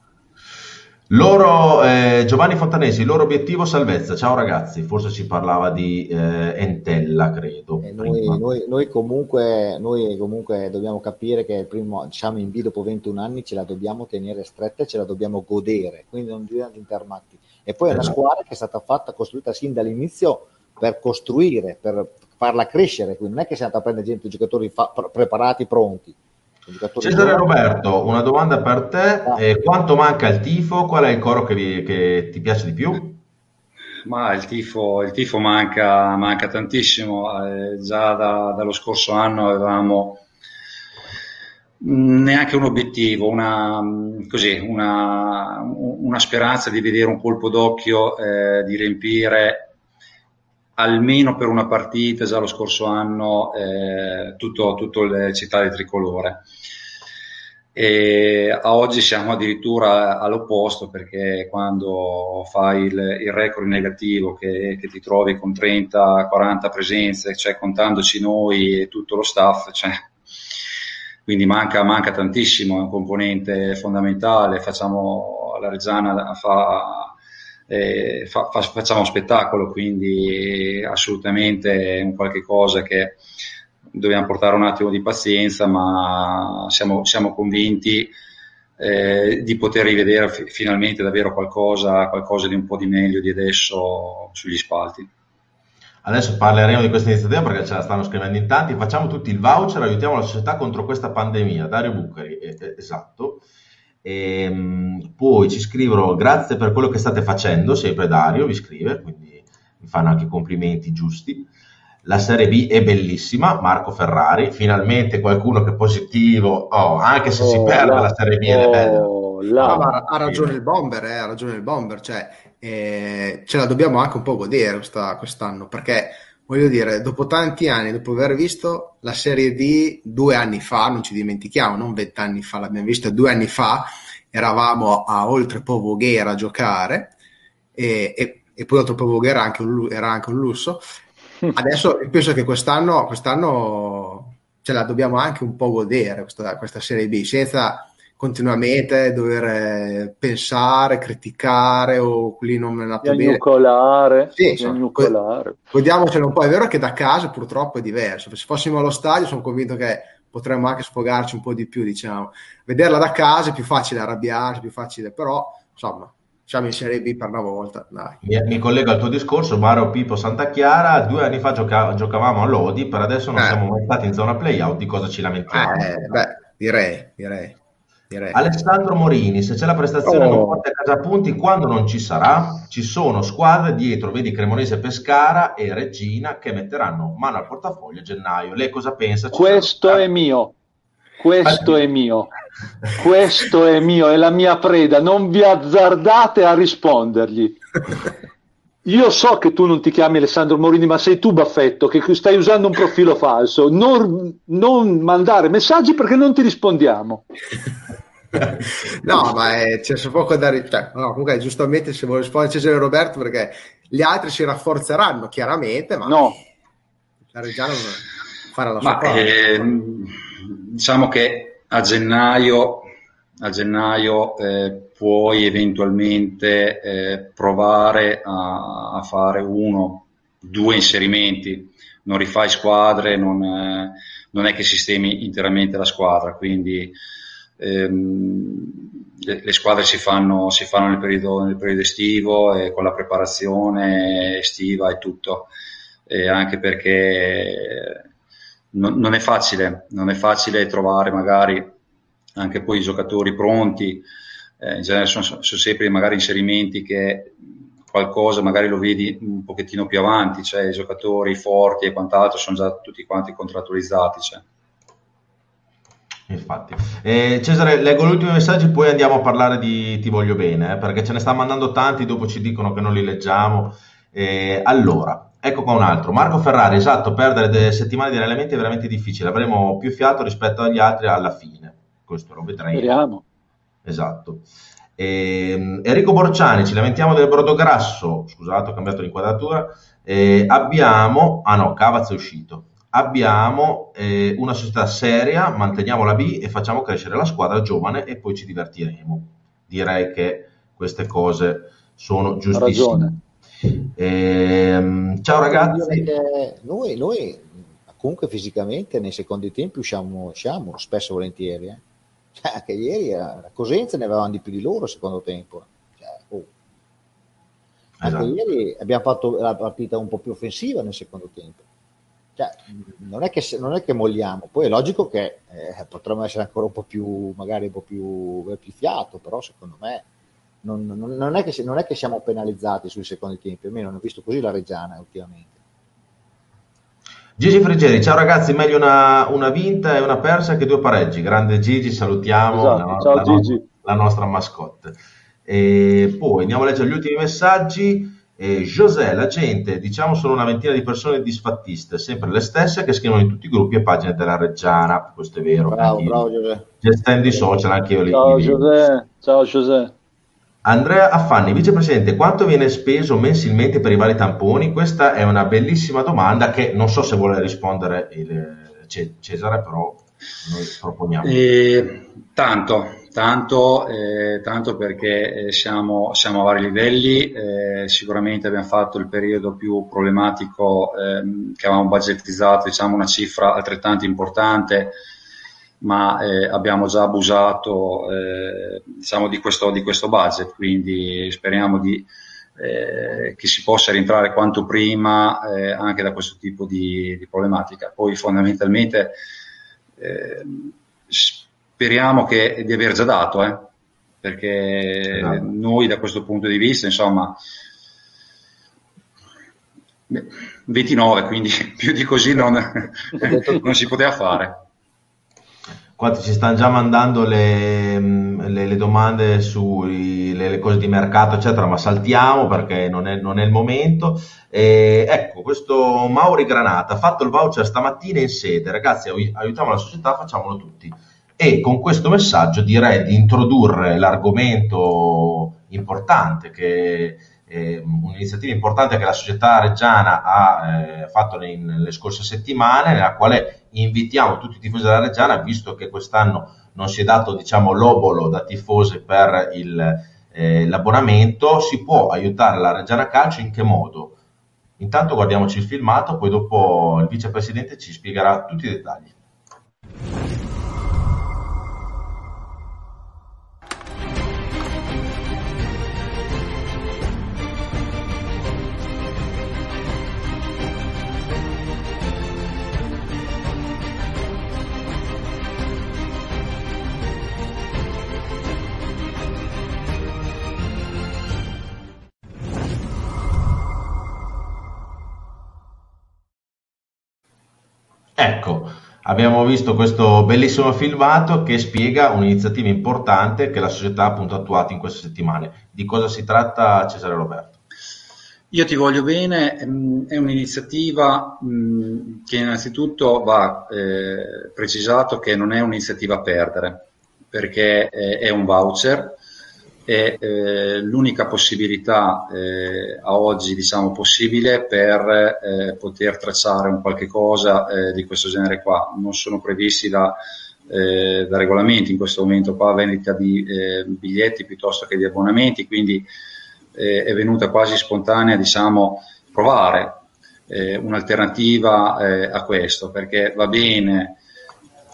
Loro, eh, Giovanni Fontanesi, il loro obiettivo salvezza. Ciao ragazzi, forse si parlava di eh, Entella, credo. Eh, noi, noi, noi, comunque, noi, comunque, dobbiamo capire che il primo, diciamo in B dopo 21 anni ce la dobbiamo tenere stretta e ce la dobbiamo godere, quindi non bisogna intermatti e poi è una esatto. squadra che è stata fatta, costruita sin dall'inizio per costruire, per farla crescere, quindi non è che sia andata a prendere gente, giocatori fa- preparati, pronti. Cesare. Roberto, una domanda per te, ah. eh, quanto manca il tifo? Qual è il coro che, vi, che ti piace di più? Ma il tifo, il tifo manca, manca, tantissimo, eh, già da, dallo scorso anno avevamo neanche un obiettivo, una, così, una, una, speranza di vedere un colpo d'occhio, eh, di riempire almeno per una partita già lo scorso anno eh, tutto, tutto il città di tricolore. E a oggi siamo addirittura all'opposto perché quando fai il, il record negativo che, che, ti trovi con 30-40 presenze, cioè contandoci noi e tutto lo staff, cioè, quindi manca, manca tantissimo, è un componente fondamentale, facciamo la Reggiana fa, eh, fa, fa, facciamo spettacolo, quindi assolutamente è un qualche cosa che dobbiamo portare un attimo di pazienza, ma siamo, siamo convinti eh, di poter rivedere f- finalmente davvero qualcosa, qualcosa di un po' di meglio di adesso sugli spalti. Adesso parleremo di questa iniziativa perché ce la stanno scrivendo in tanti. Facciamo tutti il voucher, aiutiamo la società contro questa pandemia. Dario Bucari, esatto. E, ehm, poi ci scrivono grazie per quello che state facendo, sempre Dario vi scrive, quindi mi fanno anche complimenti giusti. La Serie B è bellissima, Marco Ferrari, finalmente qualcuno che è positivo, oh, anche se oh, si perde la, la Serie B oh, è bella. No, ha ragione il bomber, eh, ha ragione il bomber, cioè eh, ce la dobbiamo anche un po' godere questa, quest'anno perché voglio dire, dopo tanti anni, dopo aver visto la Serie D due anni fa, non ci dimentichiamo, non vent'anni fa, l'abbiamo vista due anni fa, eravamo a Oltre Po Voghera a giocare e, e, e poi Oltre Po Voghera era anche un, era anche un lusso. Adesso penso che quest'anno, quest'anno ce la dobbiamo anche un po' godere questa, questa Serie B, senza continuamente dover eh, pensare, criticare o lì non è andato bene. Sì, insomma, godiamocelo un po'. È vero che da casa purtroppo è diverso. Se fossimo allo stadio sono convinto che potremmo anche sfogarci un po' di più, diciamo. Vederla da casa è più facile arrabbiarsi, più facile, però insomma, siamo in Serie B per una volta. Mi, mi, collego al tuo discorso, Mario Pippo Santa Chiara, due anni fa gioca- giocavamo a Lodi, per adesso non eh. siamo mai stati in zona playout, di cosa ci lamentiamo? Eh, beh, direi, direi. Direi. Alessandro Morini, se c'è la prestazione oh. non porta a casa punti, quando non ci sarà, ci sono squadre dietro, vedi Cremonese Pescara e Regina che metteranno mano al portafoglio a gennaio. Lei cosa pensa? Ci Questo sarà... è mio. Questo è mio. Questo è mio, è la mia preda. Non vi azzardate a rispondergli. Io so che tu non ti chiami Alessandro Morini, ma sei tu Baffetto che stai usando un profilo falso. Non, non mandare messaggi perché non ti rispondiamo. no, ma è, c'è poco da cioè, no, comunque giustamente se vuole rispondere Cesare Roberto perché gli altri si rafforzeranno chiaramente, ma no. la Reggiana farà la sua ma, parte. Eh, diciamo che a gennaio, a gennaio eh, puoi eventualmente eh, provare a, a, fare uno, due inserimenti, non rifai squadre, non, eh, non è che sistemi interamente la squadra, quindi ehm, le, le, squadre si fanno, si fanno nel, periodo, nel, periodo, estivo e con la preparazione estiva e tutto, e anche perché non, non, è facile, non è facile trovare magari anche poi i giocatori pronti, eh, in genere sono, sono sempre magari inserimenti che qualcosa magari lo vedi un pochettino più avanti, cioè i giocatori forti e quant'altro sono già tutti quanti contrattualizzati. Cioè. Infatti. Eh, Cesare, leggo l'ultimo messaggio, poi andiamo a parlare di Ti voglio bene, eh, perché ce ne sta mandando tanti, dopo ci dicono che non li leggiamo. Eh, allora, ecco qua un altro. Marco Ferrari, esatto, perdere delle settimane di allenamenti è veramente difficile, avremo più fiato rispetto agli altri alla fine. Questo lo vedremo. Speriamo. Esatto. Eh, Enrico Borciani, ci lamentiamo del brodo grasso, scusate ho cambiato l'inquadratura, eh, abbiamo, ah no, Cavaz è uscito, abbiamo eh, una società seria, manteniamo la B e facciamo crescere la squadra giovane e poi ci divertiremo. Direi che queste cose sono giustissime. Eh, ciao ragazzi. Noi, noi, comunque fisicamente nei secondi tempi usciamo, usciamo spesso e volentieri. Eh. Cioè, anche ieri a Cosenza ne avevamo di più di loro secondo tempo. Cioè, oh. Anche esatto. ieri abbiamo fatto la partita un po' più offensiva nel secondo tempo cioè, non, è che, non, è che, molliamo, poi è logico che eh, potremmo essere ancora un po' più, magari un po' più, più fiato, però secondo me non, non, non, è che, non, è che, siamo penalizzati sui secondi tempi, almeno non ho visto così la Reggiana ultimamente. Gigi Frigeri, ciao ragazzi, meglio una, una, vinta e una persa che due pareggi. Grande Gigi, salutiamo esatto, la, ciao, la, Gigi. la nostra mascotte. E poi andiamo a leggere gli ultimi messaggi. E José, la gente, diciamo sono una ventina di persone disfattiste, sempre le stesse che scrivono in tutti i gruppi e pagine della Reggiana, questo è vero. Bravo, bravo José. Gestendo i social, anche io li Ciao José, ciao José. Andrea Affanni, vicepresidente, quanto viene speso mensilmente per i vari tamponi? Questa è una bellissima domanda che non so se vuole rispondere il Cesare, però noi proponiamo. Eh, tanto, tanto, eh, tanto perché eh, siamo, siamo, a vari livelli, eh, sicuramente abbiamo fatto il periodo più problematico ehm, che avevamo budgetizzato, diciamo una cifra altrettanto importante, ma eh, abbiamo già abusato eh, diciamo, di, questo, di, questo, budget, quindi speriamo di, eh, che si possa rientrare quanto prima anche da questo tipo di, di problematica. Poi fondamentalmente speriamo che, di aver già dato, eh, perché no. Esatto. noi da questo punto di vista, insomma, 29, quindi più di così non, non si poteva fare. Qua ci stanno già mandando le, le, le domande sulle cose di mercato, eccetera, ma saltiamo perché non è, non è il momento. E, ecco, questo Mauri Granata ha fatto il voucher stamattina in sede. Ragazzi, aiutiamo la società, facciamolo tutti e con questo messaggio direi di introdurre l'argomento importante che eh, un'iniziativa importante che la società reggiana ha eh, fatto nei, nelle scorse settimane nella quale invitiamo tutti i tifosi della Reggiana visto che quest'anno non si è dato diciamo l'obolo da tifosi per il, eh, l'abbonamento si può aiutare la Reggiana Calcio in che modo? Intanto guardiamoci il filmato poi dopo il vicepresidente ci spiegherà tutti i dettagli Ecco, abbiamo visto questo bellissimo filmato che spiega un'iniziativa importante che la società ha appunto attuato in queste settimane. Di cosa si tratta Cesare Roberto? Io ti voglio bene, mm, è un'iniziativa mm, che innanzitutto va eh, precisato che non è un'iniziativa a perdere, perché eh, è un voucher è eh, l'unica possibilità eh, a oggi diciamo possibile per eh, poter tracciare un qualche cosa eh, di questo genere qua. Non sono previsti da, eh, da regolamenti in questo momento qua vendita di eh, biglietti piuttosto che di abbonamenti, quindi è venuta quasi spontanea diciamo provare un'alternativa a questo perché va bene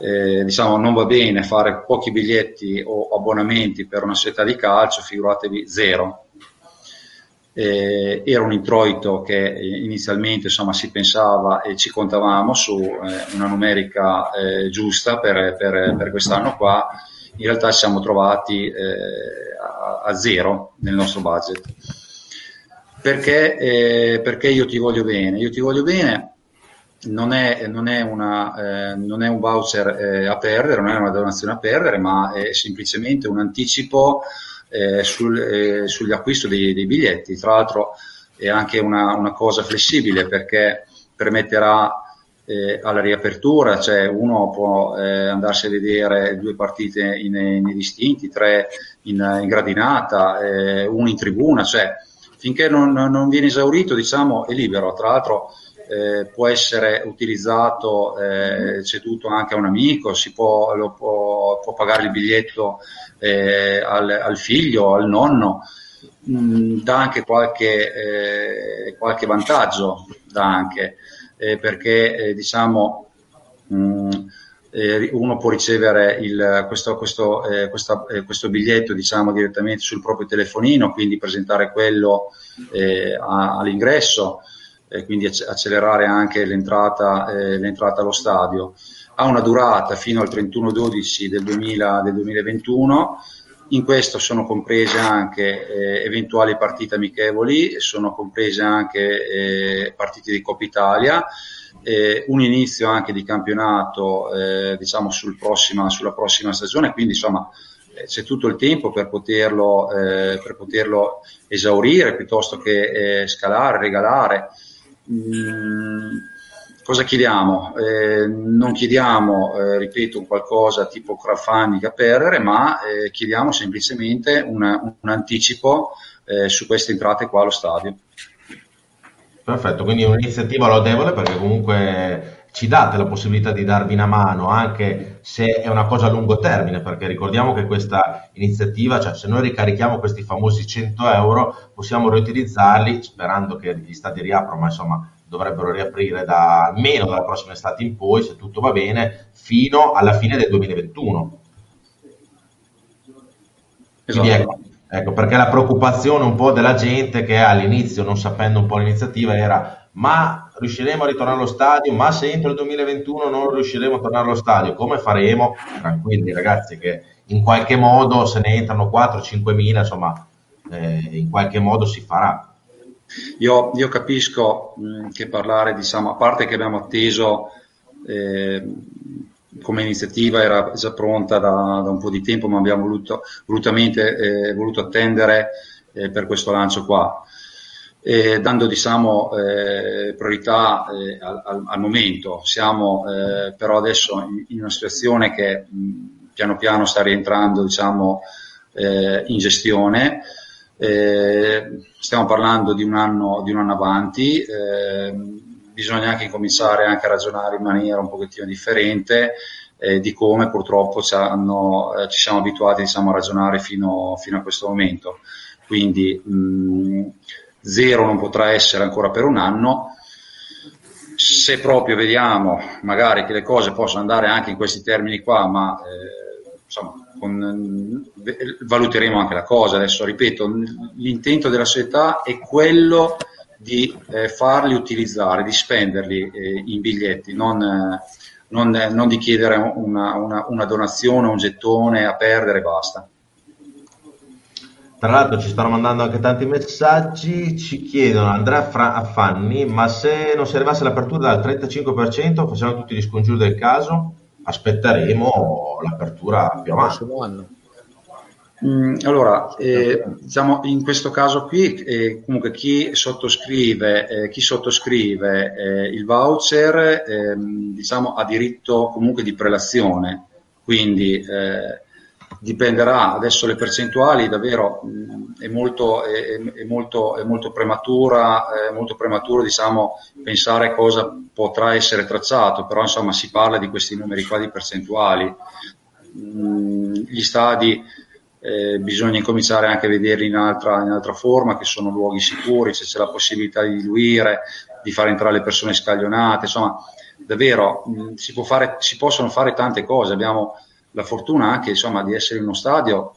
eh, diciamo non va bene fare pochi biglietti o abbonamenti per una società di calcio, figuratevi zero. Eh, era un introito che inizialmente insomma, si pensava e ci contavamo su eh, una numerica eh, giusta per, per, per, quest'anno qua, in realtà ci siamo trovati eh, a, a, zero nel nostro budget. Perché, eh, perché io ti voglio bene? Io ti voglio bene non è, non è, una, eh, non è un voucher eh, a perdere, non è una donazione a perdere, ma è semplicemente un anticipo eh, sul, eh, sugli acquisti dei, dei, biglietti. Tra l'altro è anche una, una cosa flessibile perché permetterà eh, alla riapertura, cioè uno può eh, andarsi a vedere due partite in, in distinti, tre in, in gradinata, uno in tribuna, cioè finché non, non viene esaurito diciamo è libero. Tra l'altro eh, può essere utilizzato eh, ceduto anche a un amico, si può, può, può pagare il biglietto eh, al, al, figlio, al nonno, mm, dà anche qualche, eh, qualche vantaggio, dà anche, eh, perché eh, diciamo mm, uno può ricevere il, questo, questo, questa, questo, biglietto diciamo, direttamente sul proprio telefonino, quindi presentare quello a, all'ingresso e quindi accelerare anche l'entrata, eh, l'entrata allo stadio. Ha una durata fino al 31-12 del, 2000, del 2021, in questo sono comprese anche eh, eventuali partite amichevoli, sono comprese anche eh, partite di Coppa Italia, eh, un inizio anche di campionato eh, diciamo sul prossima, sulla prossima stagione, quindi insomma eh, c'è tutto il tempo per poterlo, eh, per poterlo esaurire piuttosto che scalare, regalare. Mm, cosa chiediamo? Eh, non chiediamo, eh, ripeto, qualcosa tipo crowdfunding a perdere, ma eh, chiediamo semplicemente una, un anticipo eh, su queste entrate qua allo stadio. Perfetto, quindi un'iniziativa lodevole perché comunque ci date la possibilità di darvi una mano anche se è una cosa a lungo termine, perché ricordiamo che questa iniziativa, cioè se noi ricarichiamo questi famosi 100 euro, possiamo riutilizzarli sperando che gli stati riaprano, ma insomma dovrebbero riaprire da almeno dalla prossima estate in poi, se tutto va bene, fino alla fine del 2021. Esatto. Ecco, ecco, perché la preoccupazione un po' della gente che all'inizio, non sapendo un po' l'iniziativa, era ma riusciremo a ritornare allo stadio, ma se entro il 2021 non riusciremo a tornare allo stadio, come faremo? Tranquilli ragazzi che in qualche modo se ne entrano 4-5 mila, insomma, eh, in qualche modo si farà. Io, io capisco mh, che parlare, diciamo, a parte che abbiamo atteso eh, come iniziativa era già pronta da, da, un po' di tempo, ma abbiamo voluto, volutamente eh, voluto attendere eh, per questo lancio qua eh, dando diciamo, eh, priorità eh, al, al, momento. Siamo eh, però adesso in, in, una situazione che mh, piano piano sta rientrando diciamo, eh, in gestione. Eh, stiamo parlando di un anno, di un anno avanti, bisogna anche cominciare anche a ragionare in maniera un pochettino differente di come purtroppo ci, hanno, ci siamo abituati diciamo, a ragionare fino, fino, a questo momento. Quindi mh, zero non potrà essere ancora per un anno. Se proprio vediamo magari che le cose possono andare anche in questi termini qua, ma eh, insomma, con, eh, valuteremo anche la cosa. Adesso ripeto, l'intento della società è quello di eh, farli utilizzare, di spenderli eh, in biglietti, non, non, non di chiedere una, una, una donazione, un gettone a perdere e basta. Tra l'altro ci stanno mandando anche tanti messaggi, ci chiedono Andrea Fra- Affanni, ma se non si arrivasse all'apertura dal 35% facciamo tutti gli scongiuri del caso? Aspetteremo l'apertura più avanti. Mm, allora, eh, diciamo in questo caso qui, eh, comunque chi sottoscrive, eh, chi sottoscrive eh, il voucher ehm, diciamo, ha diritto comunque di prelazione, quindi eh, dipenderà, adesso le percentuali davvero mh, è, molto, è, è, molto, è molto prematura, è molto prematuro diciamo, pensare cosa potrà essere tracciato, però insomma si parla di questi numeri qua di percentuali. Mh, gli stadi eh, bisogna incominciare anche a vederli in altra, in altra forma, che sono luoghi sicuri, se c'è la possibilità di diluire, di far entrare le persone scaglionate, insomma davvero mh, si, fare, si possono fare tante cose, abbiamo la fortuna anche insomma, di essere in uno stadio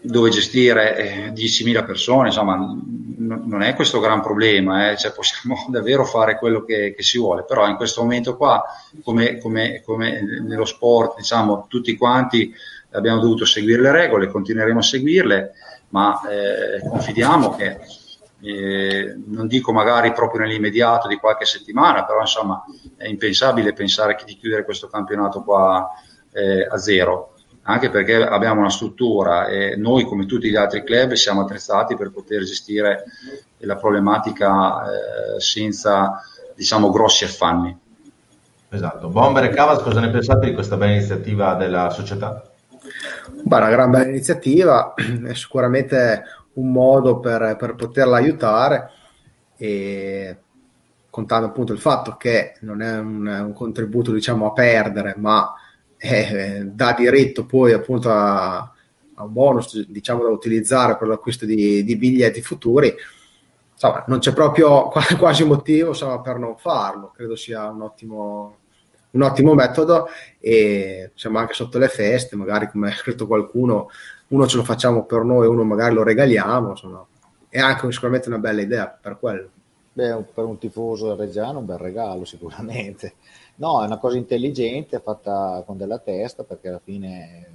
dove gestire eh, 10.000 persone, insomma, n- non è questo gran problema, eh, cioè possiamo davvero fare quello che, che, si vuole, però in questo momento qua, come, come, come, nello sport, diciamo, tutti quanti abbiamo dovuto seguire le regole, continueremo a seguirle, ma eh, confidiamo che eh, non dico magari proprio nell'immediato di qualche settimana, però insomma è impensabile pensare di chiudere questo campionato qua eh, a zero, anche perché abbiamo una struttura e noi come tutti gli altri club siamo attrezzati per poter gestire la problematica eh, senza diciamo grossi affanni. Esatto. Bomber e Cavas, cosa ne pensate di questa bella iniziativa della società? Beh, una gran bella iniziativa, è sicuramente un modo per, per poterla aiutare e contando appunto il fatto che non è un, un contributo diciamo a perdere ma è, dà diritto poi appunto a, a, un bonus diciamo da utilizzare per l'acquisto di, di biglietti futuri insomma non c'è proprio quasi motivo insomma, per non farlo. Credo sia un ottimo un ottimo metodo e siamo anche sotto le feste magari come ha scritto qualcuno uno ce lo facciamo per noi, uno magari lo regaliamo, insomma, è anche sicuramente una bella idea per quello. Beh, per un tifoso reggiano un bel regalo sicuramente. No, è una cosa intelligente, fatta con della testa, perché alla fine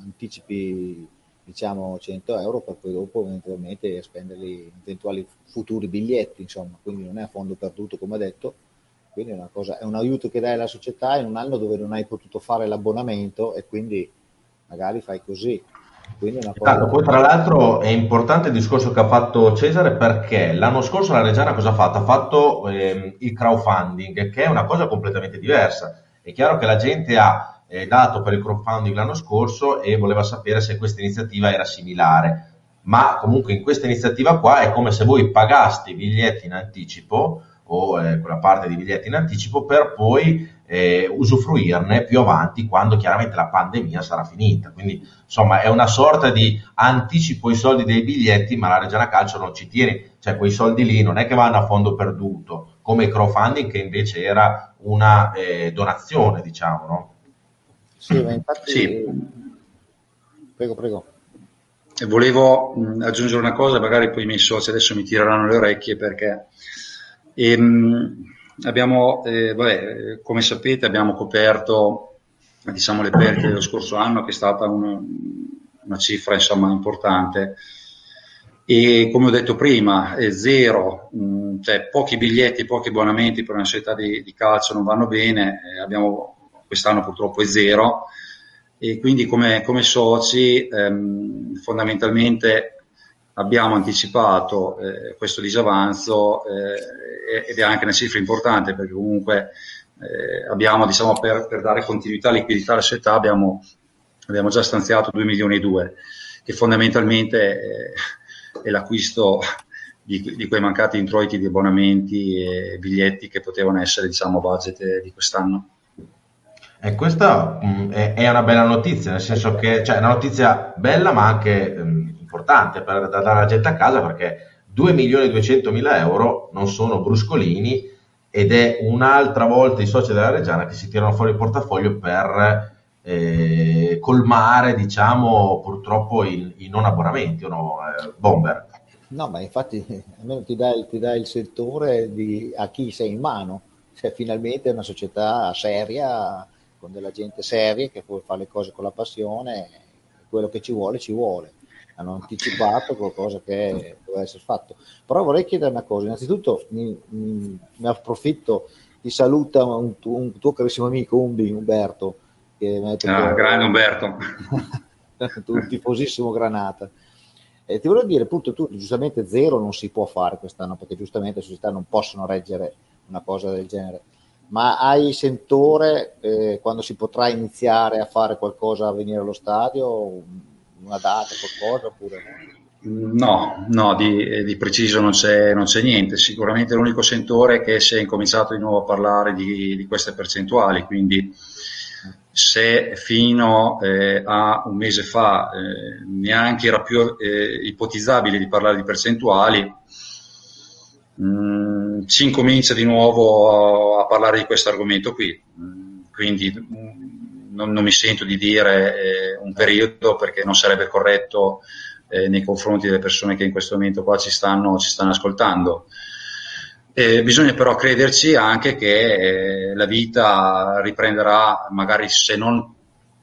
anticipi diciamo 100 euro per poi dopo eventualmente spenderli eventuali futuri biglietti, insomma, quindi non è a fondo perduto come detto, quindi è, una cosa, è un aiuto che dai alla società in un anno dove non hai potuto fare l'abbonamento e quindi magari fai così. Esatto, poi tra l'altro è importante il discorso che ha fatto Cesare perché l'anno scorso la Reggiana cosa ha fatto? Ha fatto ehm, il crowdfunding che è una cosa completamente diversa. È chiaro che la gente ha eh, dato per il crowdfunding l'anno scorso e voleva sapere se questa iniziativa era similare, ma comunque in questa iniziativa qua è come se voi pagaste i biglietti in anticipo o eh, quella parte di biglietti in anticipo per poi eh, usufruirne più avanti quando chiaramente la pandemia sarà finita. Quindi insomma è una sorta di anticipo i soldi dei biglietti, ma la Reggiana Calcio non ci tiene, cioè quei soldi lì non è che vanno a fondo perduto, come il crowdfunding che invece era una eh, donazione, diciamo, no? Sì, ma infatti... Sì. Prego, prego. Volevo mh, aggiungere una cosa, magari poi i miei soci adesso mi tireranno le orecchie perché... Ehm, abbiamo, eh, vabbè, come sapete, abbiamo coperto diciamo, le perdite dello scorso anno, che è stata una, una cifra insomma, importante. E come ho detto prima, è zero, mh, mm, cioè pochi biglietti, pochi abbonamenti per una società di, di calcio non vanno bene, eh, abbiamo, quest'anno purtroppo è zero e quindi come, come soci ehm, fondamentalmente abbiamo anticipato eh, questo disavanzo eh, ed è anche una cifra importante perché comunque eh, abbiamo, diciamo, per, per, dare continuità e liquidità alla società abbiamo, abbiamo, già stanziato 2 milioni e 2 che fondamentalmente è l'acquisto di, di, quei mancati introiti di abbonamenti e biglietti che potevano essere diciamo budget di quest'anno. E questa mh, mm, è, è, una bella notizia, nel senso che cioè, è una notizia bella ma anche mh, mm, importante per, da dare la gente a casa perché 2 milioni e 200 mila euro non sono bruscolini ed è un'altra volta i soci della Reggiana che si tirano fuori il portafoglio per eh, colmare, diciamo, purtroppo i, i non abbonamenti, no, eh, Bomber? No, ma infatti almeno ti dà, ti dà il settore di, a chi sei in mano, cioè finalmente è una società seria, con della gente seria che può fare le cose con la passione, quello che ci vuole ci vuole hanno anticipato qualcosa che doveva essere fatto. Però vorrei chiedere una cosa, innanzitutto mi, mi, mi approfitto, ti saluta un, un, tuo carissimo amico Umbi, Umberto. Che ah, che... grande Umberto. un tifosissimo Granata. E ti volevo dire, appunto, tu giustamente zero non si può fare quest'anno, perché giustamente le società non possono reggere una cosa del genere. Ma hai sentore eh, quando si potrà iniziare a fare qualcosa a venire allo stadio? Una data, qualcosa oppure no? No, di, di preciso non c'è, non c'è, niente. Sicuramente l'unico sentore è che si è incominciato di nuovo a parlare di, di queste percentuali, quindi se fino eh, a un mese fa eh, neanche era più eh, ipotizzabile di parlare di percentuali, mh, mm, si incomincia di nuovo a, a parlare di questo argomento qui. Mm, quindi mm, non, non, mi sento di dire eh, un periodo perché non sarebbe corretto eh, nei confronti delle persone che in questo momento qua ci stanno, ci stanno ascoltando. Eh, bisogna però crederci anche che eh, la vita riprenderà, magari se non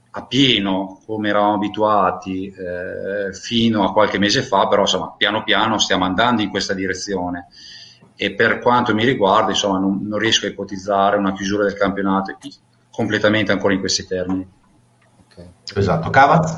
a pieno come eravamo abituati eh, fino a qualche mese fa, però insomma piano piano stiamo andando in questa direzione e per quanto mi riguarda insomma non, non riesco a ipotizzare una chiusura del campionato completamente ancora in questi termini. Okay. Esatto, Cavaz?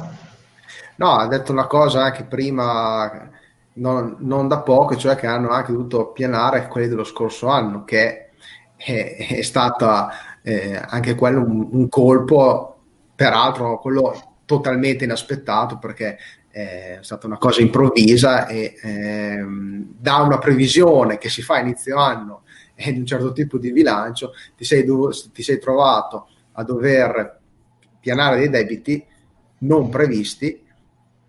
No, ha detto una cosa anche prima non, non, da poco, cioè che hanno anche dovuto pianare quelli dello scorso anno, che è, è stata eh, anche quello un, un, colpo, peraltro quello totalmente inaspettato perché è stata una cosa improvvisa e ehm, da una previsione che si fa a inizio anno e di un certo tipo di bilancio ti sei, ti sei trovato a dover pianare dei debiti non previsti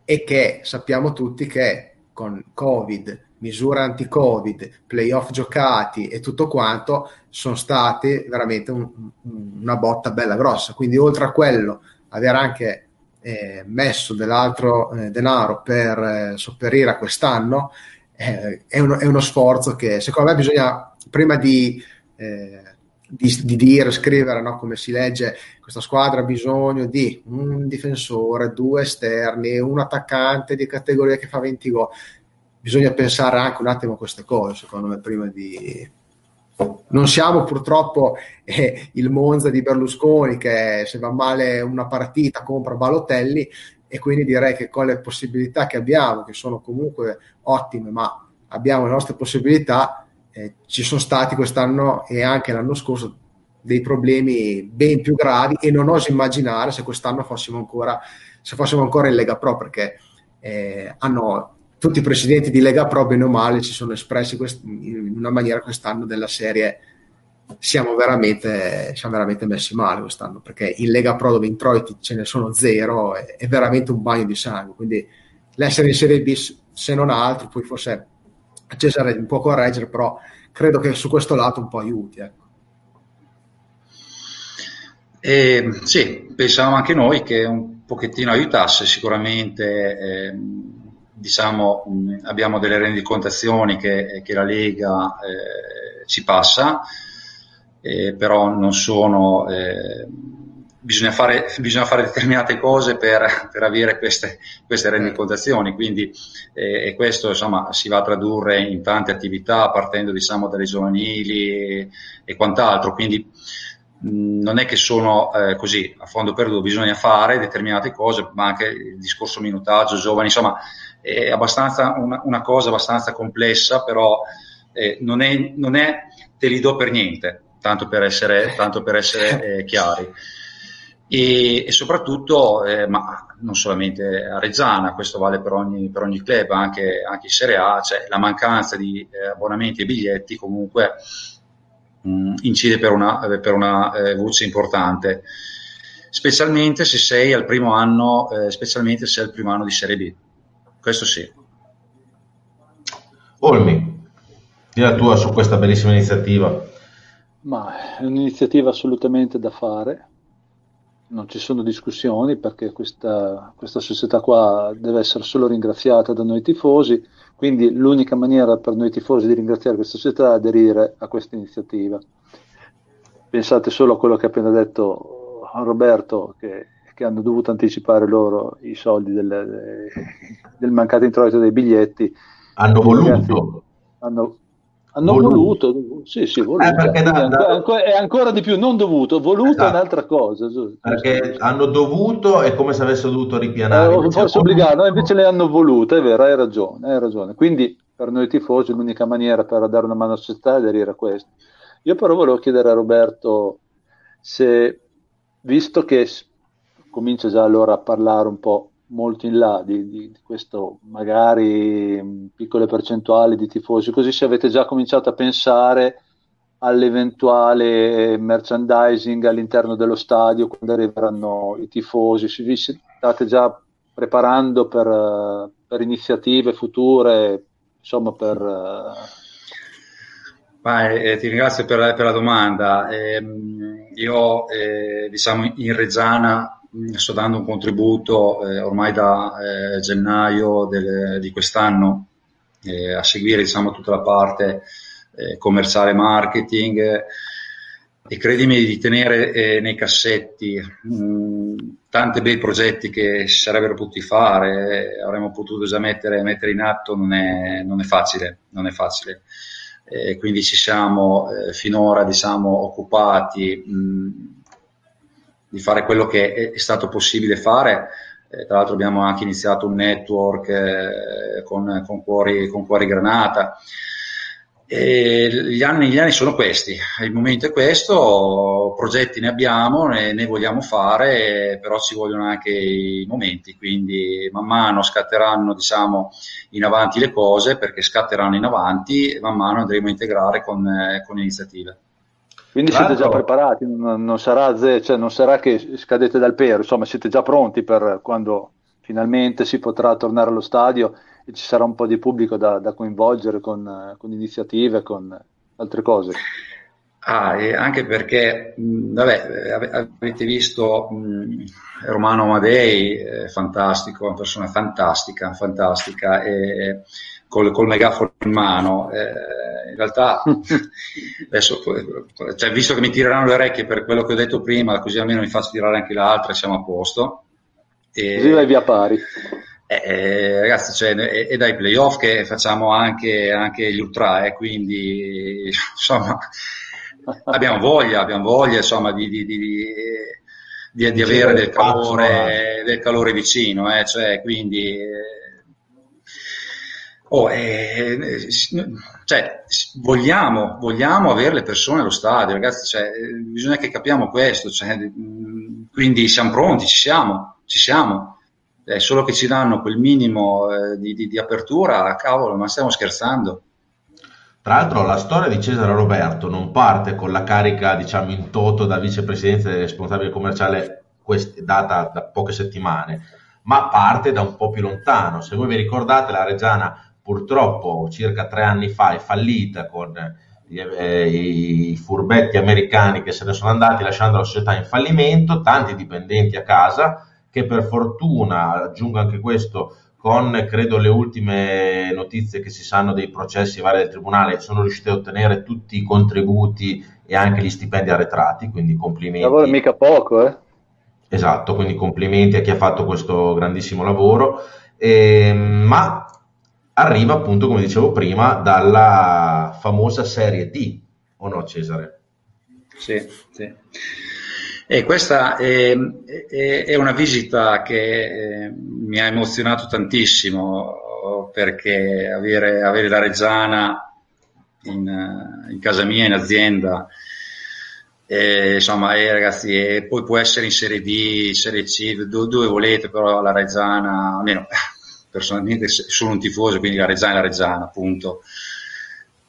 e che sappiamo tutti che con Covid, misure anti-Covid, playoff giocati e tutto quanto, sono stati veramente un, una botta bella grossa. Quindi, oltre a quello, aver anche eh, messo dell'altro eh, denaro per eh, sopperire a quest'anno eh, è uno, è, uno, sforzo che secondo me bisogna prima di, eh, di, di dire, scrivere no, come si legge questa squadra ha bisogno di un difensore, due esterni, un attaccante di categoria che fa 20 gol. Bisogna pensare anche un attimo a queste cose, secondo me, prima di... Non siamo purtroppo eh, il Monza di Berlusconi che se va male una partita compra Balotelli e quindi direi che con le possibilità che abbiamo, che sono comunque ottime, ma abbiamo le nostre possibilità, eh, ci sono stati quest'anno e anche l'anno scorso dei problemi ben più gravi e non oso immaginare se quest'anno fossimo ancora, se fossimo ancora in Lega Pro perché eh, hanno tutti i presidenti di Lega Pro bene o male si sono espressi quest- in una maniera quest'anno della serie siamo veramente, siamo veramente messi male quest'anno perché in Lega Pro dove introiti ce ne sono zero è, è veramente un bagno di sangue quindi l'essere in Serie B se non altro poi forse Cesare un po' correggere però credo che su questo lato un po' aiuti ecco. E, sì, pensavamo anche noi che un pochettino aiutasse sicuramente, eh, diciamo, mh, abbiamo delle rendicontazioni che, che la Lega eh, ci passa, eh, però non sono, eh, bisogna fare, bisogna, fare, determinate cose per, per avere queste, queste rendicontazioni, quindi eh, e questo insomma, si va a tradurre in tante attività partendo diciamo, dalle giovanili e, e quant'altro, quindi non è che sono eh, così a fondo perduto, bisogna fare determinate cose, ma anche il discorso minutaggio, giovani, insomma, è abbastanza una, una cosa abbastanza complessa, però eh, non, è, non, è, te li do per niente, tanto per essere, tanto per essere eh, chiari. E, e soprattutto, eh, ma non solamente a Reggiana, questo vale per ogni, per ogni club, anche, anche in Serie A, cioè la mancanza di eh, abbonamenti e biglietti comunque mh, mm, incide per una, eh, per una eh, voce importante, specialmente se sei al primo anno, eh, specialmente se è il primo anno di Serie B. Questo sì. Olmi, di la tua su questa bellissima iniziativa. Ma è un'iniziativa assolutamente da fare, non ci sono discussioni perché questa, questa società qua deve essere solo ringraziata da noi tifosi quindi l'unica maniera per noi tifosi di ringraziare questa società è aderire a questa iniziativa. Pensate solo a quello che ha appena detto Roberto, che, che hanno dovuto anticipare loro i soldi del, del mancato introito dei biglietti. Hanno voluto. Hanno, hanno voluto. voluto, sì, sì, voluto. Eh, da, da... Ancora, è ancora di più, non dovuto, voluto esatto. è un'altra cosa. Perché hanno dovuto, è come se avessero dovuto ripianare. Eh, forse obbligato, no, invece le hanno volute, è vero, hai ragione, hai ragione. Quindi per noi tifosi l'unica maniera per dare una mano alla società è aderire a questo. Io però volevo chiedere a Roberto se, visto che comincia già allora a parlare un po' molto in là di, di, di questo, magari piccole percentuali di tifosi, così se avete già cominciato a pensare all'eventuale merchandising all'interno dello stadio quando arriveranno i tifosi, se vi state già preparando per, per iniziative future, insomma per... Beh, eh, ti ringrazio per, per la domanda. Eh, io eh, diciamo in Reggiana sto dando un contributo eh, ormai da eh, gennaio del, di quest'anno eh, a seguire diciamo, tutta la parte eh, commerciale marketing e credimi di tenere eh, nei cassetti mh, tanti bei progetti che si sarebbero potuti fare, eh, avremmo potuto già mettere, mettere in atto, non è, non è facile, non è facile. Eh, quindi ci siamo eh, finora diciamo, occupati mh, di fare quello che è, è stato possibile fare. Eh, tra l'altro abbiamo anche iniziato un network eh, con, con, cuori, con cuori granata. Gli, anni, gli anni sono questi, il momento è questo, progetti ne abbiamo, ne, ne, vogliamo fare, però ci vogliono anche i momenti, quindi man mano scatteranno diciamo, in avanti le cose perché scatteranno in avanti man mano andremo a integrare con, con iniziative. Quindi siete già preparati, non, non, sarà, cioè non sarà che scadete dal pero, insomma siete già pronti per quando finalmente si potrà tornare allo stadio e ci sarà un po' di pubblico da, da coinvolgere con, con, iniziative, con altre cose. Ah, e anche perché, mh, vabbè, avete visto mh, Romano Amadei, eh, fantastico, una persona fantastica, fantastica, e, col, col megafono in mano. Eh, in realtà, adesso, cioè, visto che mi tireranno le orecchie per quello che ho detto prima, così almeno mi faccio tirare anche l'altra e siamo a posto. E, così vai via pari. Eh, eh, ragazzi, cioè, è, è, dai playoff che facciamo anche, anche gli ultra, eh, quindi insomma, abbiamo voglia, abbiamo voglia insomma, di, di, di, di avere del calore, del calore vicino, eh, cioè, quindi eh, oh, eh, cioè, vogliamo, vogliamo avere le persone allo stadio, ragazzi, cioè, bisogna che capiamo questo, cioè, quindi siamo pronti, ci siamo, ci siamo è solo che ci danno quel minimo eh, di, di, di, apertura, cavolo, ma stiamo scherzando. Tra l'altro la storia di Cesare Roberto non parte con la carica, diciamo, in toto da vicepresidente del responsabile commerciale quest- data da poche settimane, ma parte da un po' più lontano. Se voi vi ricordate, la Reggiana purtroppo circa tre anni fa è fallita con eh, i furbetti americani che se ne sono andati lasciando la società in fallimento, tanti dipendenti a casa, che per fortuna, aggiungo anche questo, con credo le ultime notizie che si sanno dei processi vari del Tribunale, sono riusciti a ottenere tutti i contributi e anche gli stipendi arretrati, quindi complimenti. Lavoro mica poco, eh? Esatto, quindi complimenti a chi ha fatto questo grandissimo lavoro, eh, ma arriva appunto, come dicevo prima, dalla famosa serie D, o no Cesare? Sì, sì. E questa è, è, è una visita che eh, mi ha emozionato tantissimo perché avere, avere la Reggiana in, in, casa mia, in azienda, eh, insomma, eh, ragazzi, eh, poi può essere in Serie D, Serie C, dove, dove volete, però la Reggiana, almeno personalmente sono un tifoso, quindi la Reggiana è la Reggiana, appunto.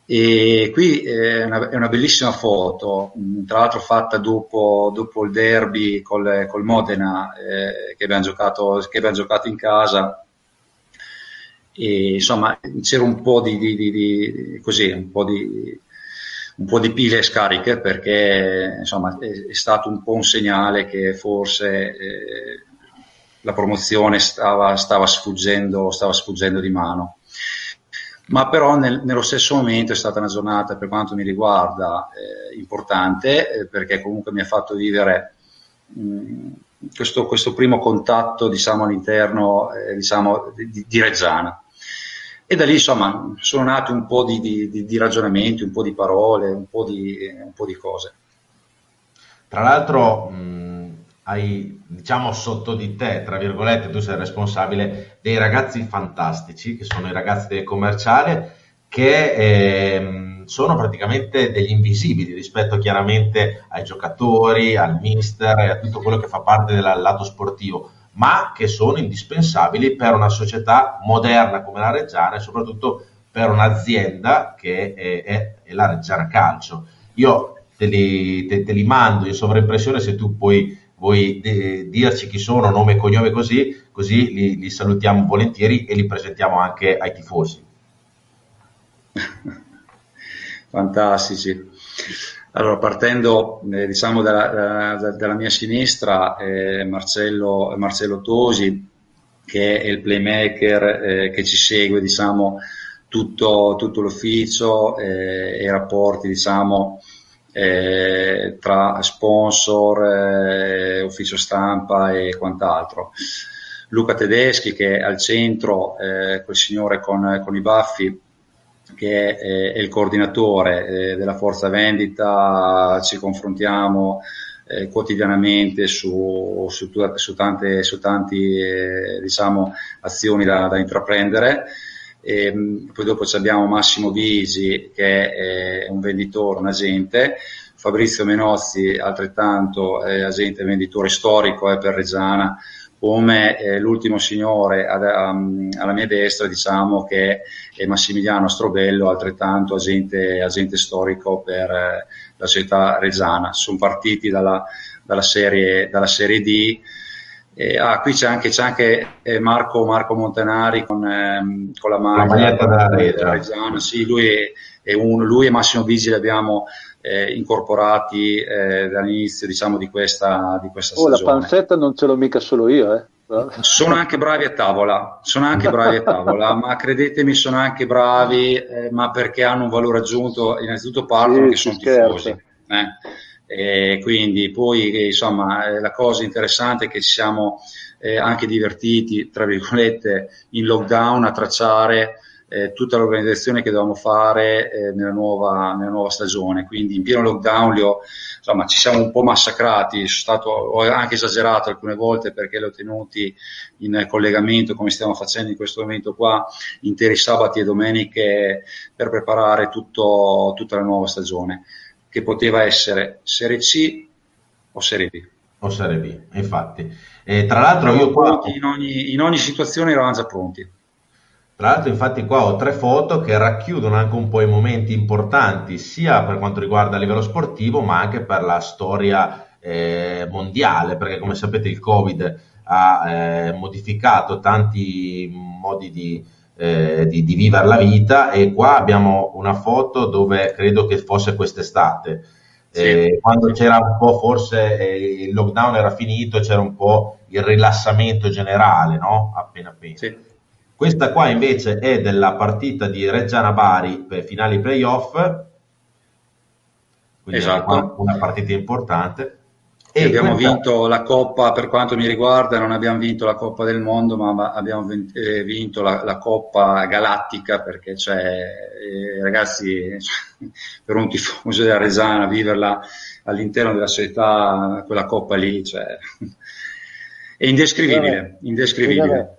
E qui è una, è una bellissima foto, tra l'altro fatta dopo, dopo il derby col, col Modena eh, che, abbiamo giocato, che, abbiamo giocato, in casa. E, insomma, c'era un po' di, di, di, di così, un po' di, un po' di pile scariche perché insomma, è, è, stato un po' un segnale che forse eh, la promozione stava, stava, sfuggendo, stava sfuggendo di mano ma però nel, nello stesso momento è stata una giornata per quanto mi riguarda eh, importante eh, perché comunque mi ha fatto vivere mh, questo, questo, primo contatto diciamo, all'interno eh, diciamo, di, di, Reggiana. E da lì insomma sono nati un po' di, di, di ragionamenti, un po' di parole, un po' di, un po' cose. Tra l'altro mh, hai, diciamo, sotto di te, tra virgolette, tu sei responsabile dei ragazzi fantastici, che sono i ragazzi del commerciale, che ehm, sono praticamente degli invisibili rispetto chiaramente ai giocatori, al mister e a tutto quello che fa parte del lato sportivo, ma che sono indispensabili per una società moderna come la Reggiana e soprattutto per un'azienda che è, è, è la Reggiana Calcio. Io te li, te, te li, mando in sovraimpressione se tu puoi vuoi de- dirci chi sono, nome e cognome così, così li, li salutiamo volentieri e li presentiamo anche ai tifosi. Fantastici. Allora, partendo eh, diciamo dalla, da, dalla, mia sinistra, eh, Marcello, Marcello, Tosi, che è il playmaker eh, che ci segue diciamo, tutto, tutto l'ufficio eh, e i rapporti diciamo, eh, tra sponsor, eh, ufficio stampa e quant'altro. Luca Tedeschi che è al centro, eh, quel signore con, con, i baffi, che è, è il coordinatore eh, della forza vendita, ci confrontiamo eh, quotidianamente su, su, su, tante, su tanti eh, diciamo, azioni da, da intraprendere. E, ehm, poi dopo abbiamo Massimo Visi che è un venditore, un agente, Fabrizio Menozzi altrettanto è agente venditore storico eh, per Reggiana, come eh, l'ultimo signore ad, um, alla mia destra diciamo che è Massimiliano Strobello, altrettanto agente, agente storico per eh, la società Reggiana. Sono partiti dalla, dalla, serie, dalla serie D eh, ah, qui c'è anche, c'è anche eh, Marco, Marco, Montanari con, ehm, con la maglia della Reggiana. Sì, lui, è, è un, lui, e Massimo Vigili abbiamo eh, incorporati eh, dall'inizio diciamo, di, questa, di questa oh, stagione. la pancetta non ce l'ho mica solo io, eh. Sono anche bravi a tavola, sono anche bravi a tavola, ma credetemi sono anche bravi, eh, ma perché hanno un valore aggiunto, innanzitutto partono sì, che sono tifosi. Eh. E quindi poi insomma eh, la cosa interessante è che ci siamo eh, anche divertiti, tra virgolette, in lockdown a tracciare eh, tutta l'organizzazione che dovevamo fare eh, nella, nuova, nella, nuova, stagione. Quindi in pieno lockdown ho, insomma, ci siamo un po' massacrati, stato, ho anche esagerato alcune volte perché li ho tenuti in collegamento come stiamo facendo in questo momento qua, interi sabati e domeniche per preparare tutto, tutta la nuova stagione che poteva essere Serie C o Serie B. O Serie B, infatti. E tra l'altro io qua... In ogni, in ogni situazione eravamo già pronti. Tra l'altro infatti qua ho tre foto che racchiudono anche un po' i momenti importanti sia per quanto riguarda il livello sportivo ma anche per la storia eh, mondiale perché come sapete il Covid ha eh, modificato tanti modi di, eh, di, di vivere la vita e qua abbiamo una foto dove credo che fosse quest'estate. Sì. Eh, quando c'era un po' forse eh, il lockdown era finito, c'era un po' il rilassamento generale, no? Appena appena. Sì. Questa qua invece è della partita di Reggiana Bari per finali playoff, quindi esatto. una, una partita importante. E abbiamo questa... vinto la Coppa, per quanto mi riguarda, non abbiamo vinto la Coppa del Mondo, ma abbiamo eh, vinto la, la Coppa Galattica perché, cioè, eh, ragazzi, per un tifoso della Resana, viverla all'interno della società, quella Coppa lì, cioè, è indescrivibile, indescrivibile.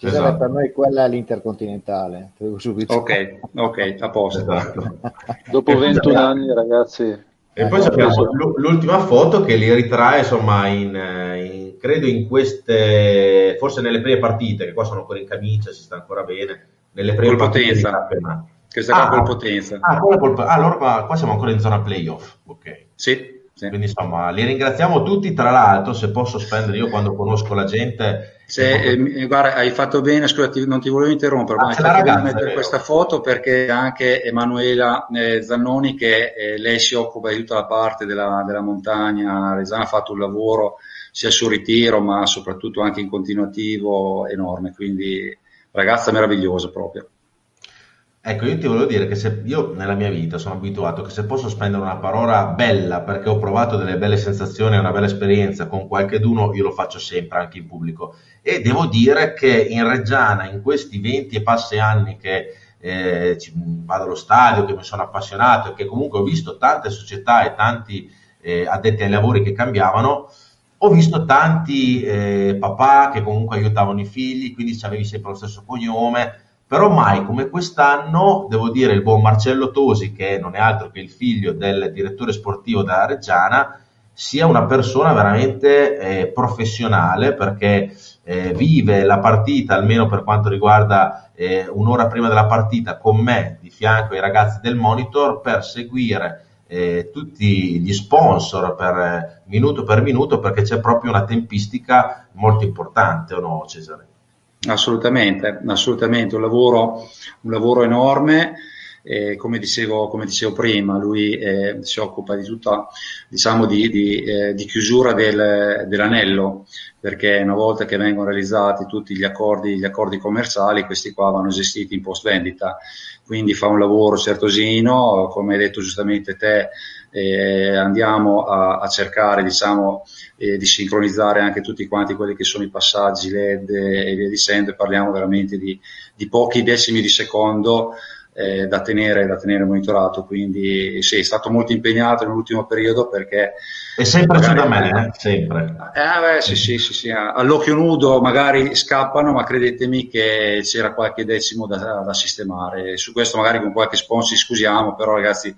Esatto. Per noi quella è l'intercontinentale. Ok, ok, a posto. Esatto. Dopo 21 anni, ragazzi, e poi abbiamo l'ultima foto che li ritrae, insomma, in, in, credo in queste, forse nelle prime partite, che qua sono ancora in camicia, si sta ancora bene, nelle prime col partite potenza. Questa ah, col potenza. Ah, col, ah, allora qua, qua siamo ancora in zona playoff, ok. Sì. Sì. Quindi insomma, li ringraziamo tutti. Tra l'altro, se posso spendere io quando conosco la gente. Se, eh, guarda, hai fatto bene, scusa, non ti volevo interrompere, ah, ma hai fatto ragazza, bene mettere questa foto perché anche Emanuela eh, Zannoni, che eh, lei si occupa di tutta la parte della, della montagna, Resana ha fatto un lavoro sia sul ritiro, ma soprattutto anche in continuativo enorme. Quindi, ragazza meravigliosa proprio. Ecco, io ti volevo dire che se io nella mia vita sono abituato che se posso spendere una parola bella perché ho provato delle belle sensazioni una bella esperienza con qualcheduno, io lo faccio sempre anche in pubblico. E devo dire che in Reggiana, in questi 20 e passi anni che eh, vado allo stadio, che mi sono appassionato e che comunque ho visto tante società e tanti eh, addetti ai lavori che cambiavano, ho visto tanti eh, papà che comunque aiutavano i figli, quindi avevi sempre lo stesso cognome però mai come quest'anno, devo dire, il buon Marcello Tosi, che non è altro che il figlio del direttore sportivo della Reggiana, sia una persona veramente eh, professionale perché eh, vive la partita, almeno per quanto riguarda eh, un'ora prima della partita, con me di fianco ai ragazzi del monitor per seguire eh, tutti gli sponsor per eh, minuto per minuto perché c'è proprio una tempistica molto importante, o no Cesare? Assolutamente, assolutamente, un lavoro, un lavoro enorme. Eh, come, dicevo, come, dicevo, prima, lui eh, si occupa di tutta, diciamo, di, di, eh, di chiusura del, dell'anello, perché una volta che vengono realizzati tutti gli accordi, gli accordi commerciali, questi qua vanno gestiti in post vendita. Quindi fa un lavoro certosino, come hai detto giustamente te, eh, andiamo a, a cercare diciamo, eh, di sincronizzare anche tutti quanti quelli che sono i passaggi LED e via dicendo, e parliamo veramente di, di pochi decimi di secondo eh, da, tenere, da tenere monitorato. Quindi sì, è stato molto impegnato nell'ultimo periodo perché. E sempre c'è da me, eh? sempre. Eh, beh, sì, sì, sì, sì, all'occhio nudo magari scappano, ma credetemi che c'era qualche decimo da, da sistemare. Su questo magari con qualche sponsor ci scusiamo, però ragazzi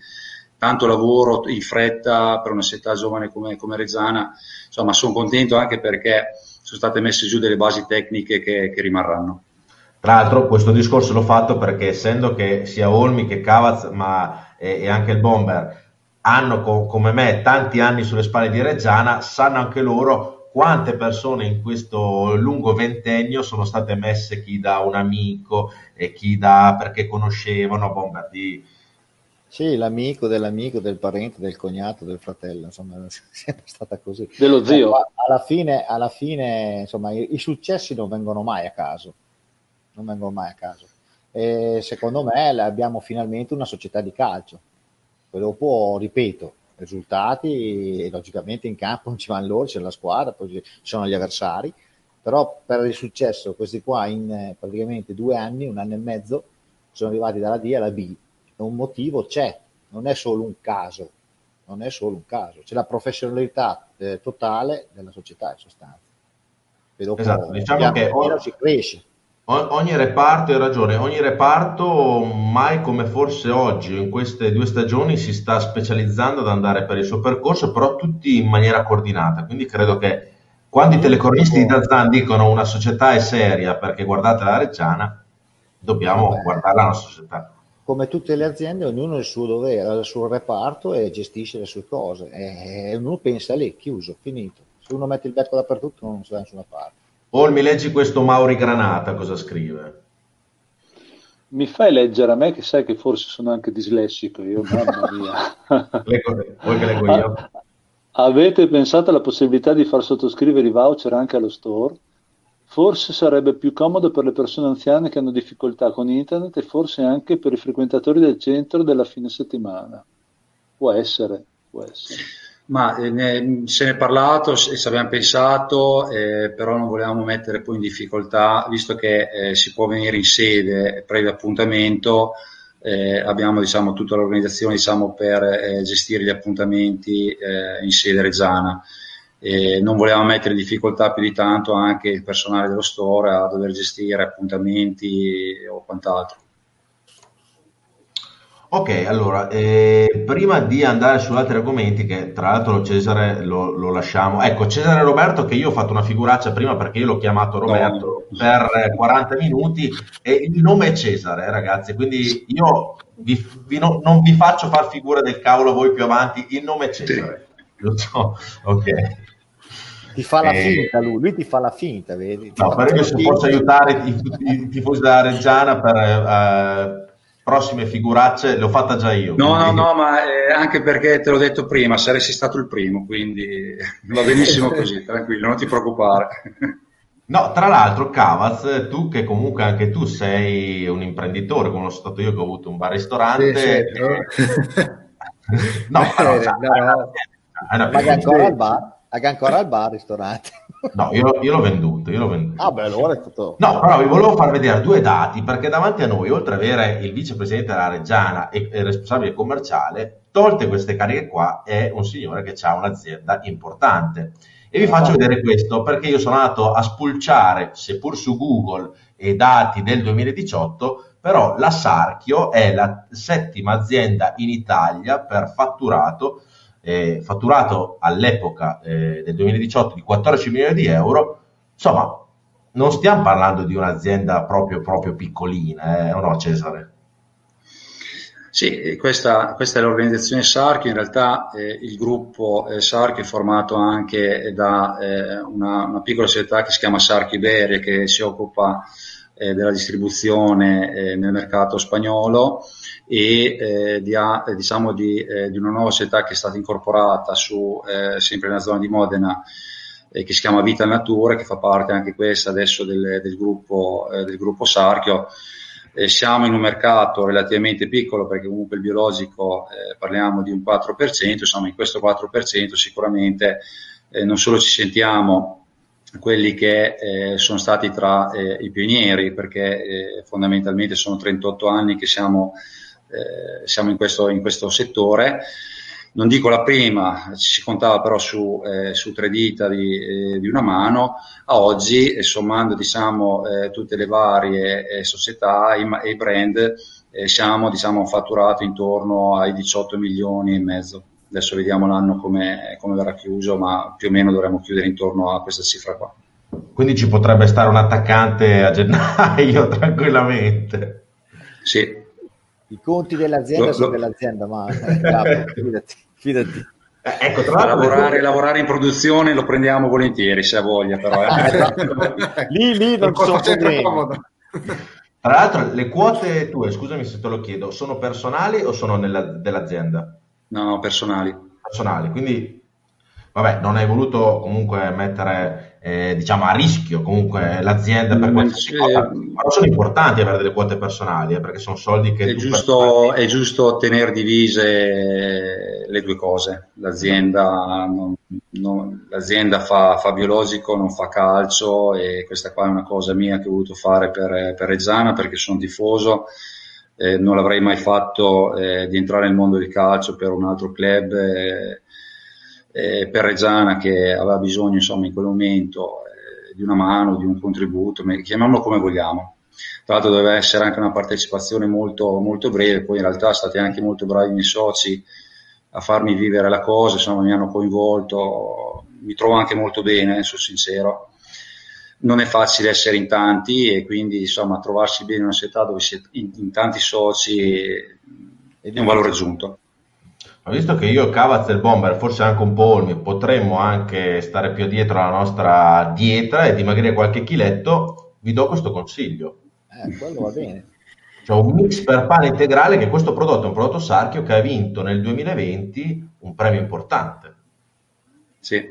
tanto lavoro in fretta per una città giovane come, come Reggiana, insomma sono contento anche perché sono state messe giù delle basi tecniche che, che rimarranno. Tra l'altro questo discorso l'ho fatto perché essendo che sia Olmi che Cavaz ma, e, e anche il Bomber hanno co- come me tanti anni sulle spalle di Reggiana, sanno anche loro quante persone in questo lungo ventennio sono state messe chi da un amico e chi da perché conoscevano Bomber di... Sì, l'amico dell'amico, del parente, del cognato, del fratello, insomma, è sempre stata così. Dello zio. alla fine, alla fine insomma, i, i successi non vengono mai a caso non vengono mai a caso. E secondo me abbiamo finalmente una società di calcio. Poi dopo, ripeto, risultati, e logicamente in campo non ci vanno loro, c'è la squadra, poi ci sono gli avversari, però per il successo questi qua in eh, praticamente due anni, un anno e mezzo, sono arrivati dalla D alla B. Un motivo c'è, non è solo un caso, non è solo un caso, c'è la professionalità eh, totale della società in sostanza. E dopo, esatto, diciamo che ora si cresce ogni reparto, hai ragione, ogni reparto mai come forse oggi, in queste due stagioni, si sta specializzando ad andare per il suo percorso, però tutti in maniera coordinata. Quindi credo che quando i telecronisti di Dazan dicono una società è seria perché guardate la Reggiana, dobbiamo Beh, guardare la nostra società. Come tutte le aziende, ognuno ha il suo dovere, ha il suo reparto e gestisce le sue cose. E uno pensa lì, chiuso, finito. Se uno mette il becco dappertutto non si va da nessuna parte. Paul, mi leggi questo Mauri Granata, cosa scrive? Mi fai leggere a me che sai che forse sono anche dislessico io, mamma mia. Vuoi che leggo io? Avete pensato alla possibilità di far sottoscrivere i voucher anche allo store? Forse sarebbe più comodo per le persone anziane che hanno difficoltà con internet e forse anche per i frequentatori del centro della fine settimana. Può essere, può essere. Ma eh, ne, se ne è parlato e ci abbiamo pensato, eh, però non volevamo mettere poi in difficoltà, visto che eh, si può venire in sede previo appuntamento, eh, abbiamo diciamo, tutta l'organizzazione diciamo, per eh, gestire gli appuntamenti eh, in sede reggiana. Non volevamo mettere in difficoltà più di tanto anche il personale dello store a dover gestire appuntamenti o quant'altro. Ok, allora, eh, prima di andare su altri argomenti, che tra l'altro Cesare lo, lo, lasciamo, ecco, Cesare Roberto, che io ho fatto una figuraccia prima perché io l'ho chiamato Roberto no. per 40 minuti e il nome è Cesare, eh, ragazzi, quindi io vi, vi no, non vi faccio far figura del cavolo voi più avanti, il nome è Cesare. Lo so, ok. Ti fa la eh, finta lui, lui ti fa la finta, vedi? No, per io se posso aiutare i, i, i tifosi della Reggiana per... Eh, prossime figuracce le ho fatta già io. No, quindi... no, no, ma eh, anche perché te l'ho detto prima, saresti stato il primo, quindi va benissimo così, tranquillo, non ti preoccupare. No, tra l'altro, Cavaz, tu che comunque anche tu sei un imprenditore, come sono stato io che ho avuto un bar-ristorante. Sì, sì, no, no, però, no, no. Ma che ancora al bar, ancora al bar ristorante. No, io, io, l'ho venduto, io l'ho venduto. Ah, beh, allora è tutto. No, però vi volevo far vedere due dati, perché davanti a noi, oltre ad avere il vicepresidente della Reggiana e il responsabile commerciale, tolte queste cariche qua, è un signore che ha un'azienda importante. E vi faccio vedere questo perché io sono andato a spulciare, seppur su Google, e dati del 2018, però la Sarchio è la settima azienda in Italia per fatturato, eh, fatturato all'epoca eh, del 2018 di 14 milioni di euro, insomma non stiamo parlando di un'azienda proprio, proprio piccolina, eh, o no Cesare? Sì, questa, questa, è l'organizzazione Sarchi, in realtà eh, il gruppo eh, Sarchi è formato anche da eh, una, una, piccola società che si chiama Sarchi Iberia che si occupa eh, della distribuzione eh, nel mercato spagnolo e eh, di, diciamo di, di, una nuova società che è stata incorporata su, sempre nella zona di Modena che si chiama Vita Natura, che fa parte anche questa adesso del, del, gruppo, del gruppo Sarchio. Eh, siamo in un mercato relativamente piccolo perché comunque il biologico eh, parliamo di un 4%, insomma in questo 4% sicuramente eh, non solo ci sentiamo quelli che eh, sono stati tra eh, i pionieri perché eh, fondamentalmente sono 38 anni che siamo, siamo in, questo, in questo settore non dico la prima, si contava però su, eh, su tre dita di, eh, di, una mano, a oggi, eh, sommando diciamo, eh, tutte le varie eh, società e i brand, eh, siamo diciamo, fatturato intorno ai 18 milioni e mezzo. Adesso vediamo l'anno come, come verrà chiuso, ma più o meno dovremmo chiudere intorno a questa cifra qua. Quindi ci potrebbe stare un attaccante a gennaio tranquillamente. Sì, i conti dell'azienda lo, sono lo... dell'azienda, ma capo, fidati, fidati. Eh, ecco, tra lavorare, lavorare, in produzione lo prendiamo volentieri se ha voglia, però. Eh. Esatto. lì, lì non sono problemi. Tra l'altro, le quote tue, scusami se te lo chiedo, sono personali o sono nella, dell'azienda? No, no, personali. Personali, quindi vabbè, non hai voluto comunque mettere eh, diciamo a rischio comunque l'azienda per qualsiasi cosa, ma sono importanti avere delle quote personali eh, perché sono soldi che è giusto, è giusto tenere divise le due cose. L'azienda, non, non, l'azienda fa, fa, biologico non fa calcio e questa qua è una cosa mia che ho voluto fare per, per Reggiana perché sono tifoso eh, non l'avrei mai fatto eh, di entrare nel mondo del calcio per un altro club eh, eh, per Reggiana che aveva bisogno insomma in quel momento eh, di una mano, di un contributo, chiamiamolo come vogliamo. Tra l'altro doveva essere anche una partecipazione molto, molto breve, poi in realtà state anche molto bravi i miei soci a farmi vivere la cosa, insomma mi hanno coinvolto, mi trovo anche molto bene, sono sincero. Non è facile essere in tanti e quindi insomma trovarsi bene in una società dove siete in, in tanti soci è un valore aggiunto. Ma visto che io, Cavaz e il Bomber, forse anche un po' Olmi, potremmo anche stare più dietro alla nostra dieta e dimagrire qualche chiletto, vi do questo consiglio. Eh, quello va bene. C'è un mix per pane integrale che questo prodotto è un prodotto Sarchio che ha vinto nel 2020 un premio importante. Sì,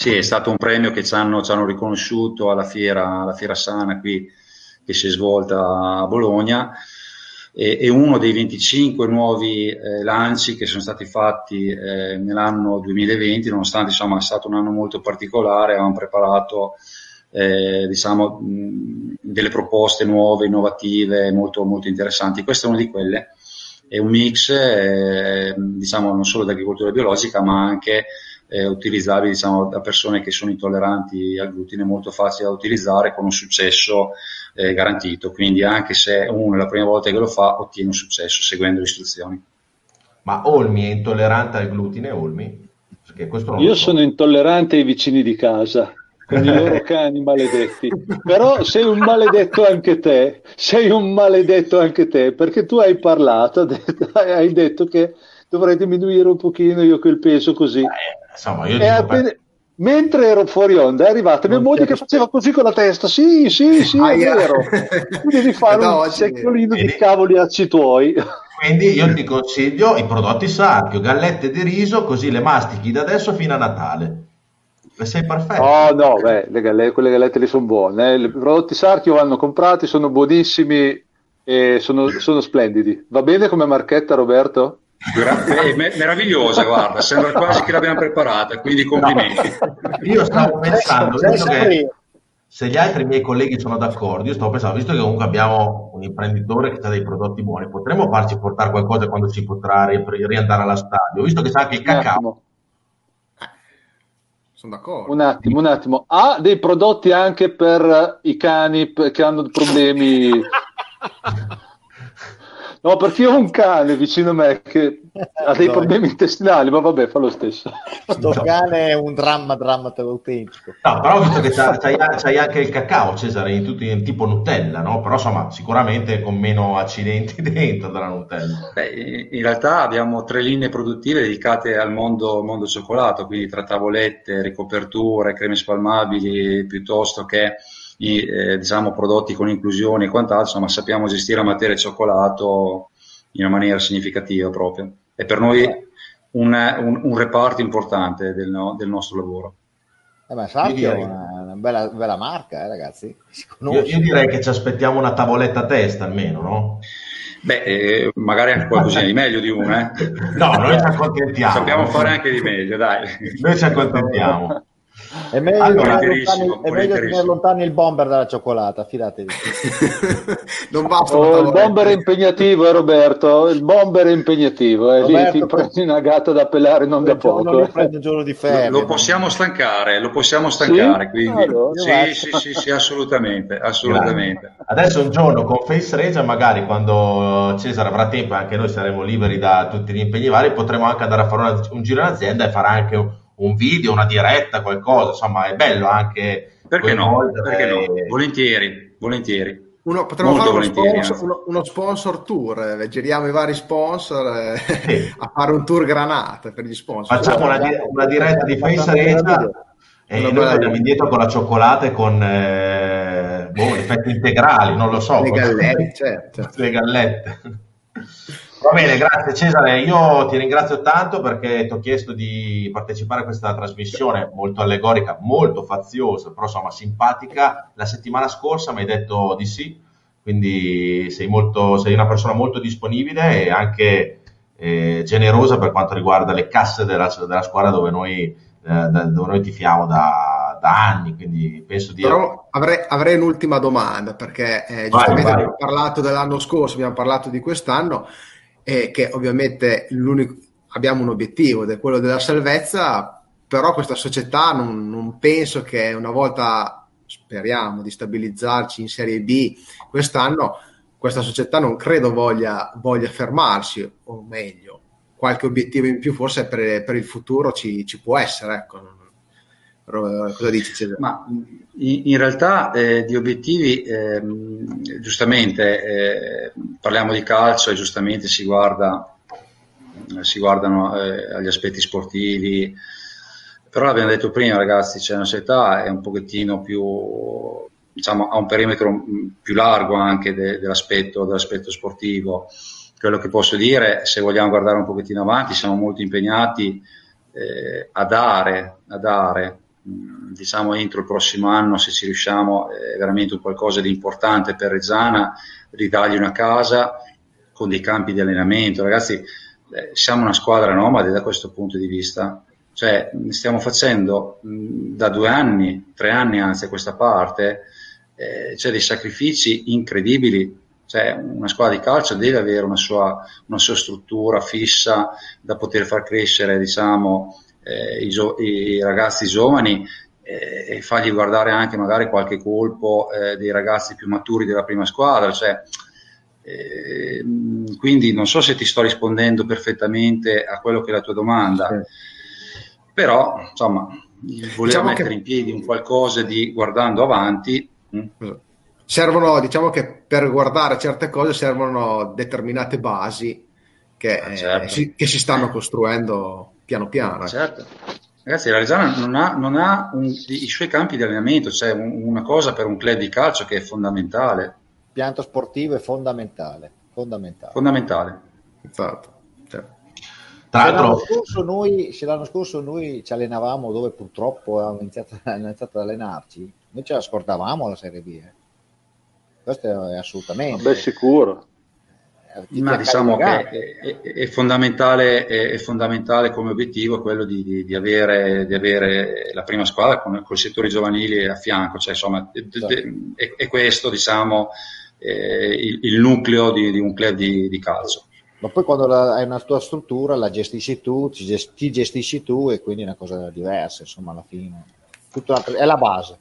sì è stato un premio che ci hanno, ci hanno riconosciuto alla fiera, alla fiera Sana qui che si è svolta a Bologna e uno dei 25 nuovi eh, lanci che sono stati fatti eh, nell'anno 2020, nonostante insomma è stato un anno molto particolare, avevamo preparato eh, diciamo, mh, delle proposte nuove, innovative, molto, molto interessanti. Questa è una di quelle, è un mix eh, diciamo non solo di agricoltura biologica ma anche eh, utilizzabili diciamo, da persone che sono intolleranti al glutine, molto facile da utilizzare con un successo eh, garantito. Quindi anche se uno è la prima volta che lo fa, ottiene un successo seguendo le istruzioni. Ma Olmi è intollerante al glutine, Olmi? Io so. sono intollerante ai vicini di casa con i loro cani maledetti. Però sei un maledetto anche te, sei un maledetto anche te, perché tu hai parlato, hai detto che dovrei diminuire un pochino io quel peso così. Eh, insomma, io dico, appena... Mentre ero fuori onda è arrivata mia moglie che faceva così con la testa, sì, sì, sì, è vero. Tu devi fare no, un secchiolino di cavoli acci tuoi. Quindi io ti consiglio i prodotti Sarchio, gallette di riso, così le mastichi da adesso fino a Natale. E sei perfetto. Oh no, beh, le gallette, quelle gallette lì sono buone. Eh. I prodotti Sarchio vanno comprati, sono buonissimi e sono, sono splendidi. Va bene come marchetta, Roberto? È meravigliosa, guarda, sembra quasi che l'abbiamo preparata, quindi complimenti. No. Io stavo pensando, visto che se gli altri miei colleghi sono d'accordo, io stavo pensando, visto che comunque abbiamo un imprenditore che ha dei prodotti buoni, potremmo farci portare qualcosa quando si potrà riandare alla stadio, visto che sa anche il cacao. sono d'accordo. Un attimo, un attimo. Ha dei prodotti anche per i cani che hanno problemi No, perché ho un cane vicino a me che ha dei problemi intestinali, ma vabbè, fa lo stesso. Sto no. cane è un dramma, dramma autentico. No, però visto che c'hai, c'hai, anche il cacao, Cesare, in tutti, in tipo Nutella, no? Però insomma, sicuramente con meno accidenti dentro della Nutella. Beh, in realtà abbiamo tre linee produttive dedicate al mondo, mondo cioccolato, quindi tra tavolette, ricoperture, creme spalmabili, piuttosto che i eh, diciamo, prodotti con inclusione e quant'altro, ma sappiamo gestire la materia cioccolato in una maniera significativa proprio. È per noi un, un, un reparto importante del, no, del nostro lavoro. Eh beh, Sarchio è una, una bella, bella, marca, eh, ragazzi. Io, io, direi che ci aspettiamo una tavoletta a testa almeno, no? Beh, eh, magari anche qualcosina di meglio di una. Eh? No, noi ci accontentiamo. Sappiamo fare anche di meglio, dai. Noi ci accontentiamo. È meglio, allora, tenere, lontani, è meglio tenere lontani il bomber dalla cioccolata, fidatevi. non basta. Oh, il bomber è impegnativo, eh, Roberto. Il bomber è impegnativo. Eh. Roberto, lì ti prendi una gatta da pelare non da poco. Eh. Un giorno di ferie, lo, lo possiamo stancare, lo possiamo stancare. Sì? Quindi... Allora, sì, sì, sì, sì, assolutamente. assolutamente. Adesso un giorno con Face Regia, magari quando Cesare avrà tempo e anche noi saremo liberi da tutti gli impegni vari, potremo anche andare a fare una, un giro in azienda e fare anche un un video, una diretta, qualcosa, insomma è bello anche... Perché no? Perché no? Volentieri, volentieri. Uno, potremmo Molto fare uno sponsor, uno, uno sponsor, tour, eh, giriamo i vari sponsor eh, sì. a fare un tour granata per gli sponsor. Facciamo una, una diretta di Face Arena e noi andiamo indietro con la cioccolata e con eh, boh, effetti integrali, non lo so. Le gallette, certo. Le gallette. Va bene, grazie Cesare. Io ti ringrazio tanto perché ti ho chiesto di partecipare a questa trasmissione molto allegorica, molto faziosa, però insomma simpatica. La settimana scorsa mi hai detto di sì, quindi sei, molto, sei una persona molto disponibile e anche eh, generosa per quanto riguarda le casse della, della squadra dove noi, eh, dove noi tifiamo da, da anni, quindi penso di... Però avrei, avrei un'ultima domanda, perché eh, giustamente vai, vai. abbiamo parlato dell'anno scorso, abbiamo parlato di quest'anno, e che ovviamente abbiamo un obiettivo ed è quello della salvezza, però questa società non, non penso che una volta speriamo di stabilizzarci in Serie B quest'anno, questa società non credo voglia, voglia fermarsi, o meglio, qualche obiettivo in più forse per, per il futuro ci, ci, può essere. Ecco. Cosa dici Cesare? Ma in, realtà eh, di obiettivi, eh, giustamente eh, parliamo di calcio e giustamente si, guarda, si guardano eh, agli aspetti sportivi, però l'abbiamo detto prima ragazzi, cioè, una società è un pochettino più, diciamo, ha un perimetro più largo anche de, dell'aspetto, dell'aspetto sportivo. Quello che posso dire, se vogliamo guardare un pochettino avanti, siamo molto impegnati eh, a dare, a dare diciamo entro il prossimo anno se ci riusciamo è veramente un qualcosa di importante per Rezzana ridargli una casa con dei campi di allenamento. Ragazzi eh, siamo una squadra nomade da questo punto di vista. Cioè stiamo facendo mh, da due anni tre anni anzi a questa parte eh, c'è dei sacrifici incredibili. Cioè una squadra di calcio deve avere una sua, una sua struttura fissa da poter far crescere diciamo eh, i, gio- i, ragazzi giovani eh, e fargli guardare anche magari qualche colpo eh, dei ragazzi più maturi della prima squadra. Cioè, ehm, quindi non so se ti sto rispondendo perfettamente a quello che è la tua domanda, sì. però insomma, voler diciamo mettere che... in piedi un qualcosa di guardando avanti. Mh. Hm? Servono, diciamo che per guardare certe cose servono determinate basi che, ah, certo. si, che si stanno costruendo piano piano. Certo. Ragazzi, la Reggiana non ha, non ha un, i suoi campi di allenamento, c'è cioè un, una cosa per un club di calcio che è fondamentale. Pianto sportivo è fondamentale. Fondamentale. Fondamentale. Esatto. Tra l'altro, l'anno scorso, noi, se l'anno scorso noi ci allenavamo dove purtroppo avevamo iniziato, iniziato ad allenarci, noi ce la scordavamo la Serie B. Eh. Questo è assolutamente. Beh, sicuro. Ma diciamo che è, è, fondamentale, è, fondamentale, come obiettivo quello di, di, di, avere, di, avere, la prima squadra con, con i settori giovanili a fianco, cioè, insomma, certo. è, questo diciamo, eh, il, il, nucleo di, un club di, calcio. Ma poi quando la, hai una tua struttura la gestisci tu, ti gestisci tu e quindi è una cosa diversa, insomma, alla fine. Tutta, è la base.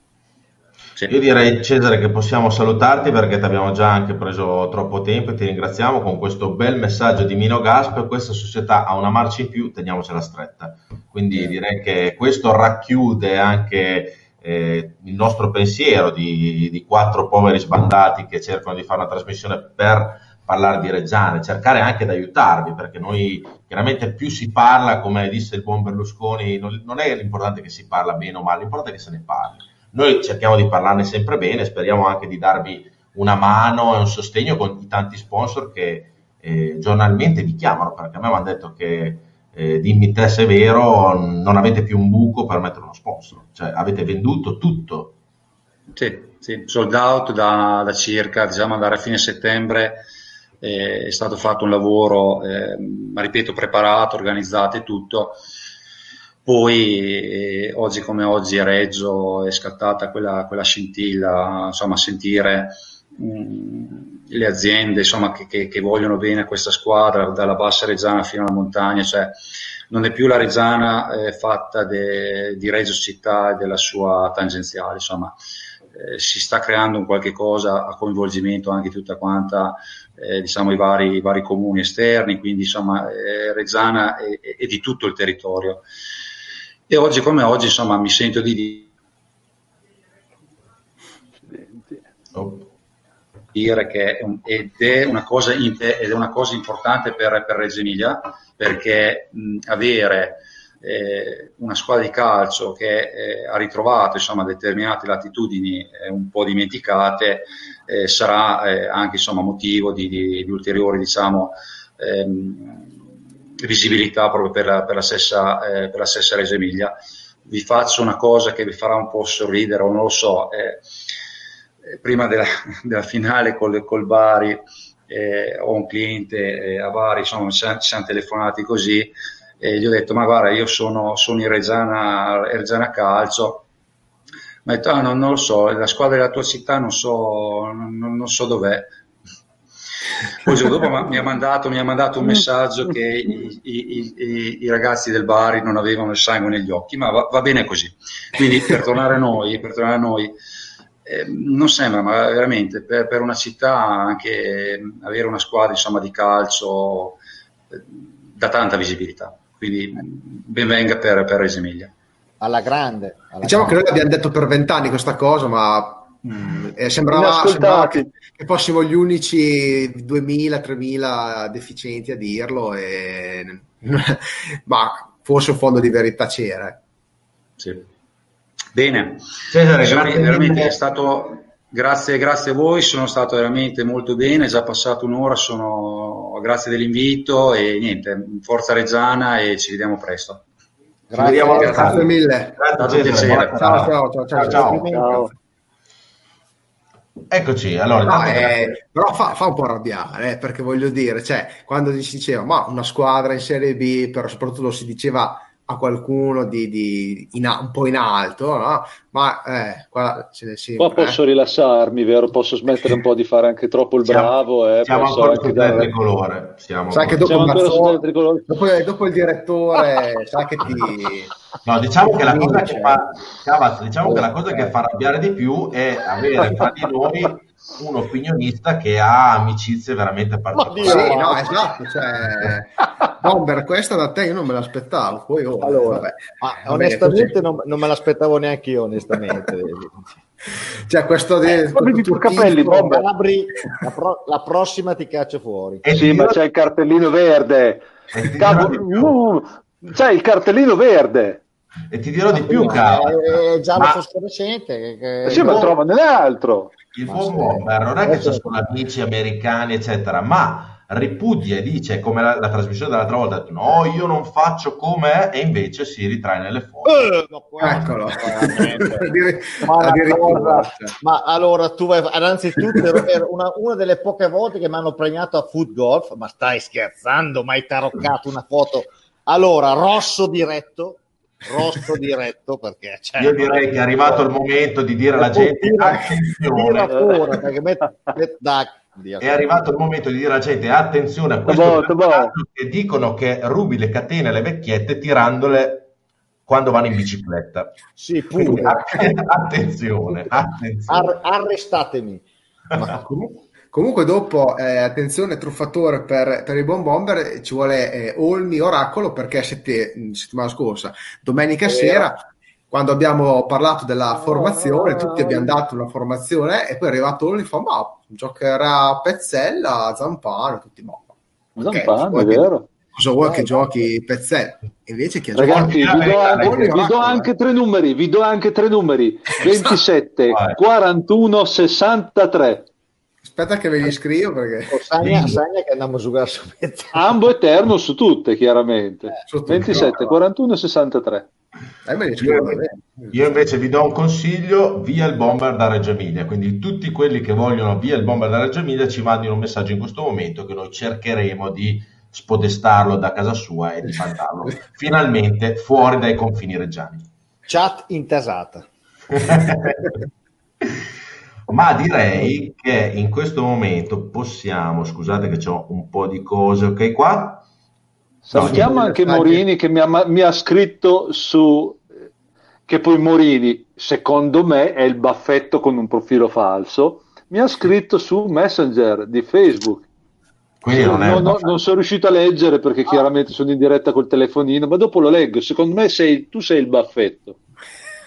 Sì. Io direi Cesare che possiamo salutarti perché ti abbiamo già anche preso troppo tempo e ti ringraziamo con questo bel messaggio di Mino Gasp. Questa società ha una marcia in più, teniamocela stretta. Quindi direi che questo racchiude anche eh, il nostro pensiero di, di, quattro poveri sbandati che cercano di fare una trasmissione per parlare di Reggiane, cercare anche di aiutarvi, perché noi chiaramente più si parla, come disse il buon Berlusconi, non, non è l'importante che si parla bene o male, l'importante è che se ne parli. Noi cerchiamo di parlarne sempre bene, speriamo anche di darvi una mano e un sostegno con i tanti sponsor che eh, giornalmente vi chiamano, perché a me mi hanno detto che eh, dimmi te se è vero, non avete più un buco per mettere uno sponsor, cioè avete venduto tutto. Sì, sì sold out da, da circa, diciamo andare a fine settembre, eh, è stato fatto un lavoro, eh, ripeto, preparato, organizzato e tutto. Poi eh, oggi come oggi Reggio è scattata quella, quella scintilla, insomma, sentire mh, mm, le aziende insomma, che, che, che, vogliono bene a questa squadra, dalla bassa Reggiana fino alla montagna, cioè non è più la Reggiana eh, fatta de, di Reggio Città e della sua tangenziale, insomma, eh, si sta creando un qualche cosa a coinvolgimento anche tutta quanta, eh, diciamo, i vari, i vari, comuni esterni, quindi insomma, eh, Reggiana è, è, di tutto il territorio. E oggi come oggi, insomma, mi sento di dire che è ed, è una cosa, ed è una cosa importante per, per Reggio Emilia perché mh, avere eh, una squadra di calcio che eh, ha ritrovato insomma, determinate latitudini eh, un po' dimenticate eh, sarà eh, anche insomma, motivo di, di, di ulteriori diciamo, ehm, visibilità proprio per la, per la stessa, eh, per la stessa Reggio Emilia. Vi faccio una cosa che vi farà un po' sorridere o non lo so eh, prima della, della, finale col, col Bari eh, ho un cliente eh, a Bari, insomma ci siamo telefonati così e gli ho detto ma guarda io sono, sono in Reggiana, Reggiana Calcio mi ha detto ah, no, non lo so, la squadra della tua città non so, non, non so dov'è poi il giorno dopo mi ha, mandato, mi ha mandato un messaggio che i, i, i, i, ragazzi del Bari non avevano il sangue negli occhi, ma va, va bene così. Quindi per tornare a noi, per tornare a noi eh, non sembra, ma veramente per, per, una città anche avere una squadra insomma, di calcio eh, dà tanta visibilità. Quindi ben venga per, per Reggio Emilia. Alla grande. Alla diciamo grande. che noi abbiamo detto per vent'anni questa cosa, ma mm, eh, sembrava, sembrava che, che, fossimo gli unici 2000-3000 deficienti a dirlo, e... ma forse un fondo di verità c'era. Sì. Bene, Cesare, Signori, veramente è stato, grazie, grazie a voi, sono stato veramente molto bene, è già passato un'ora, sono, grazie dell'invito e niente, forza Reggiana e ci vediamo presto. Grazie, grazie, grazie mille. Grazie, ciao, ciao, ciao, ciao, ciao. Eccoci, allora. No, eh, però fa, fa, un po' arrabbiare, eh, perché voglio dire, cioè, quando si diceva, ma una squadra in Serie B, però soprattutto si diceva a qualcuno di, di in, un po' in alto, no? ma eh, qua ce ne sempre, Qua posso eh. rilassarmi, vero? Posso smettere un po' di fare anche troppo il siamo, bravo. Eh, siamo ancora sul dare... tricolore. Siamo sai che dopo, siamo Mazzone, dopo, dopo, il direttore, sa che ti... No, diciamo che la cosa che fa, Cavazzo, diciamo che la cosa che fa arrabbiare di più è avere tra di noi un opinionista che ha amicizie veramente particolari. Sì, no, esatto, cioè, Bomber, questa da te io non me l'aspettavo. Poi, oh, allora, vabbè, ah, onestamente non, non, me l'aspettavo neanche io, onestamente. cioè, questo di, eh, questo capelli, Bomber. Apri, la, pro, la, prossima ti caccio fuori. Eh sì, ma c'è il cartellino verde. Cavolo, uh, c'è il cartellino verde. E ti dirò di più, caro. È giallo ma... fosforescente. Che... Eh sì, ma trova nell'altro. Il buon Bomber non è che c'è solo amici americani, eccetera, ma ripudia e dice come la, la trasmissione dell'altra volta no io non faccio come e invece si ritrae nelle foto. Eh, eccolo. ma, allora, ma allora tu vai innanzitutto era una, una, delle poche volte che mi hanno premiato a foot golf ma stai scherzando mai taroccato una foto. Allora rosso diretto rosso diretto perché cioè, io direi che è arrivato il momento di dire alla gente tira, attenzione tira fuori, perché met, met, da è arrivato il momento di dire alla gente attenzione a questo che dicono che rubi le catene alle vecchiette tirandole quando vanno in bicicletta. Sì, pure. attenzione, attenzione. Ar- arrestatemi. Ma comunque, dopo, eh, attenzione, truffatore per, per, i Bomb Bomber, ci vuole eh, Olmi Oracolo perché sette, settimana scorsa, domenica è sera, quando abbiamo parlato della formazione, tutti abbiamo dato una formazione e poi è arrivato Olmi e fa, ma giocherà Pezzella, Zampano, tutti, ma... Zampano, è vero. Cosa vuoi che giochi Pezzella? Invece chi Ragazzi, vi do, anche, vi do anche tre numeri, vi do anche tre numeri: 27, 41, 63. Aspetta che ve li scrivo perché... Sagna, sagna che andiamo su Pezzella. Ambo eterno su tutte, chiaramente. Eh, 27, 41, 63. Eh, io, io, invece vi do un consiglio via il bomber da Reggio Emilia quindi tutti quelli che vogliono via il bomber da Reggio Emilia ci mandino un messaggio in questo momento che noi cercheremo di spodestarlo da casa sua e di mandarlo finalmente fuori dai confini reggiani. Chat intasata. Ma direi che in questo momento possiamo, scusate che ho un po' di cose, ok qua? Salutiamo no, anche Morini che mi ha, mi ha scritto su che poi Morini, secondo me, è il baffetto con un profilo falso. Mi ha scritto su Messenger di Facebook quindi non, non, non, non, sono riuscito a leggere perché ah. chiaramente sono in diretta col telefonino, ma dopo lo leggo. Secondo me sei, tu sei il baffetto.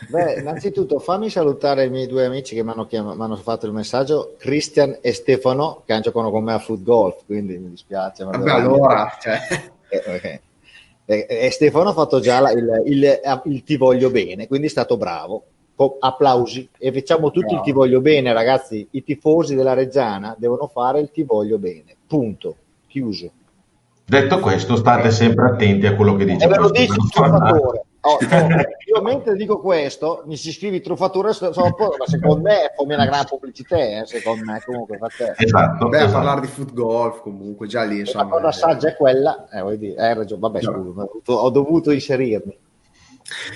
Beh, innanzitutto fammi salutare i miei due amici che mi hanno, chiam- fatto il messaggio, Christian e Stefano, che giocano con me a foot golf, quindi mi dispiace. Ma Vabbè, allora, cioè... eh, okay. e, e, Stefano ha fatto già la, il, il, il, il, ti voglio bene, quindi è stato bravo. applausi e facciamo tutti no. il ti voglio bene, ragazzi. I tifosi della Reggiana devono fare il ti voglio bene. Punto. Chiuso. Detto questo, state sempre attenti a quello che dice. E ve lo dice il. Oh, no, io mentre dico questo, mi si scrive truffatore, ma secondo me è come una gran pubblicità, eh, secondo me comunque fa te. Esatto. Beh, esatto. a parlare di foot golf comunque, già lì insomma. La cosa eh. saggia è quella, eh, vuoi dire, hai ragione, vabbè no. scusa, ho dovuto, ho dovuto inserirmi.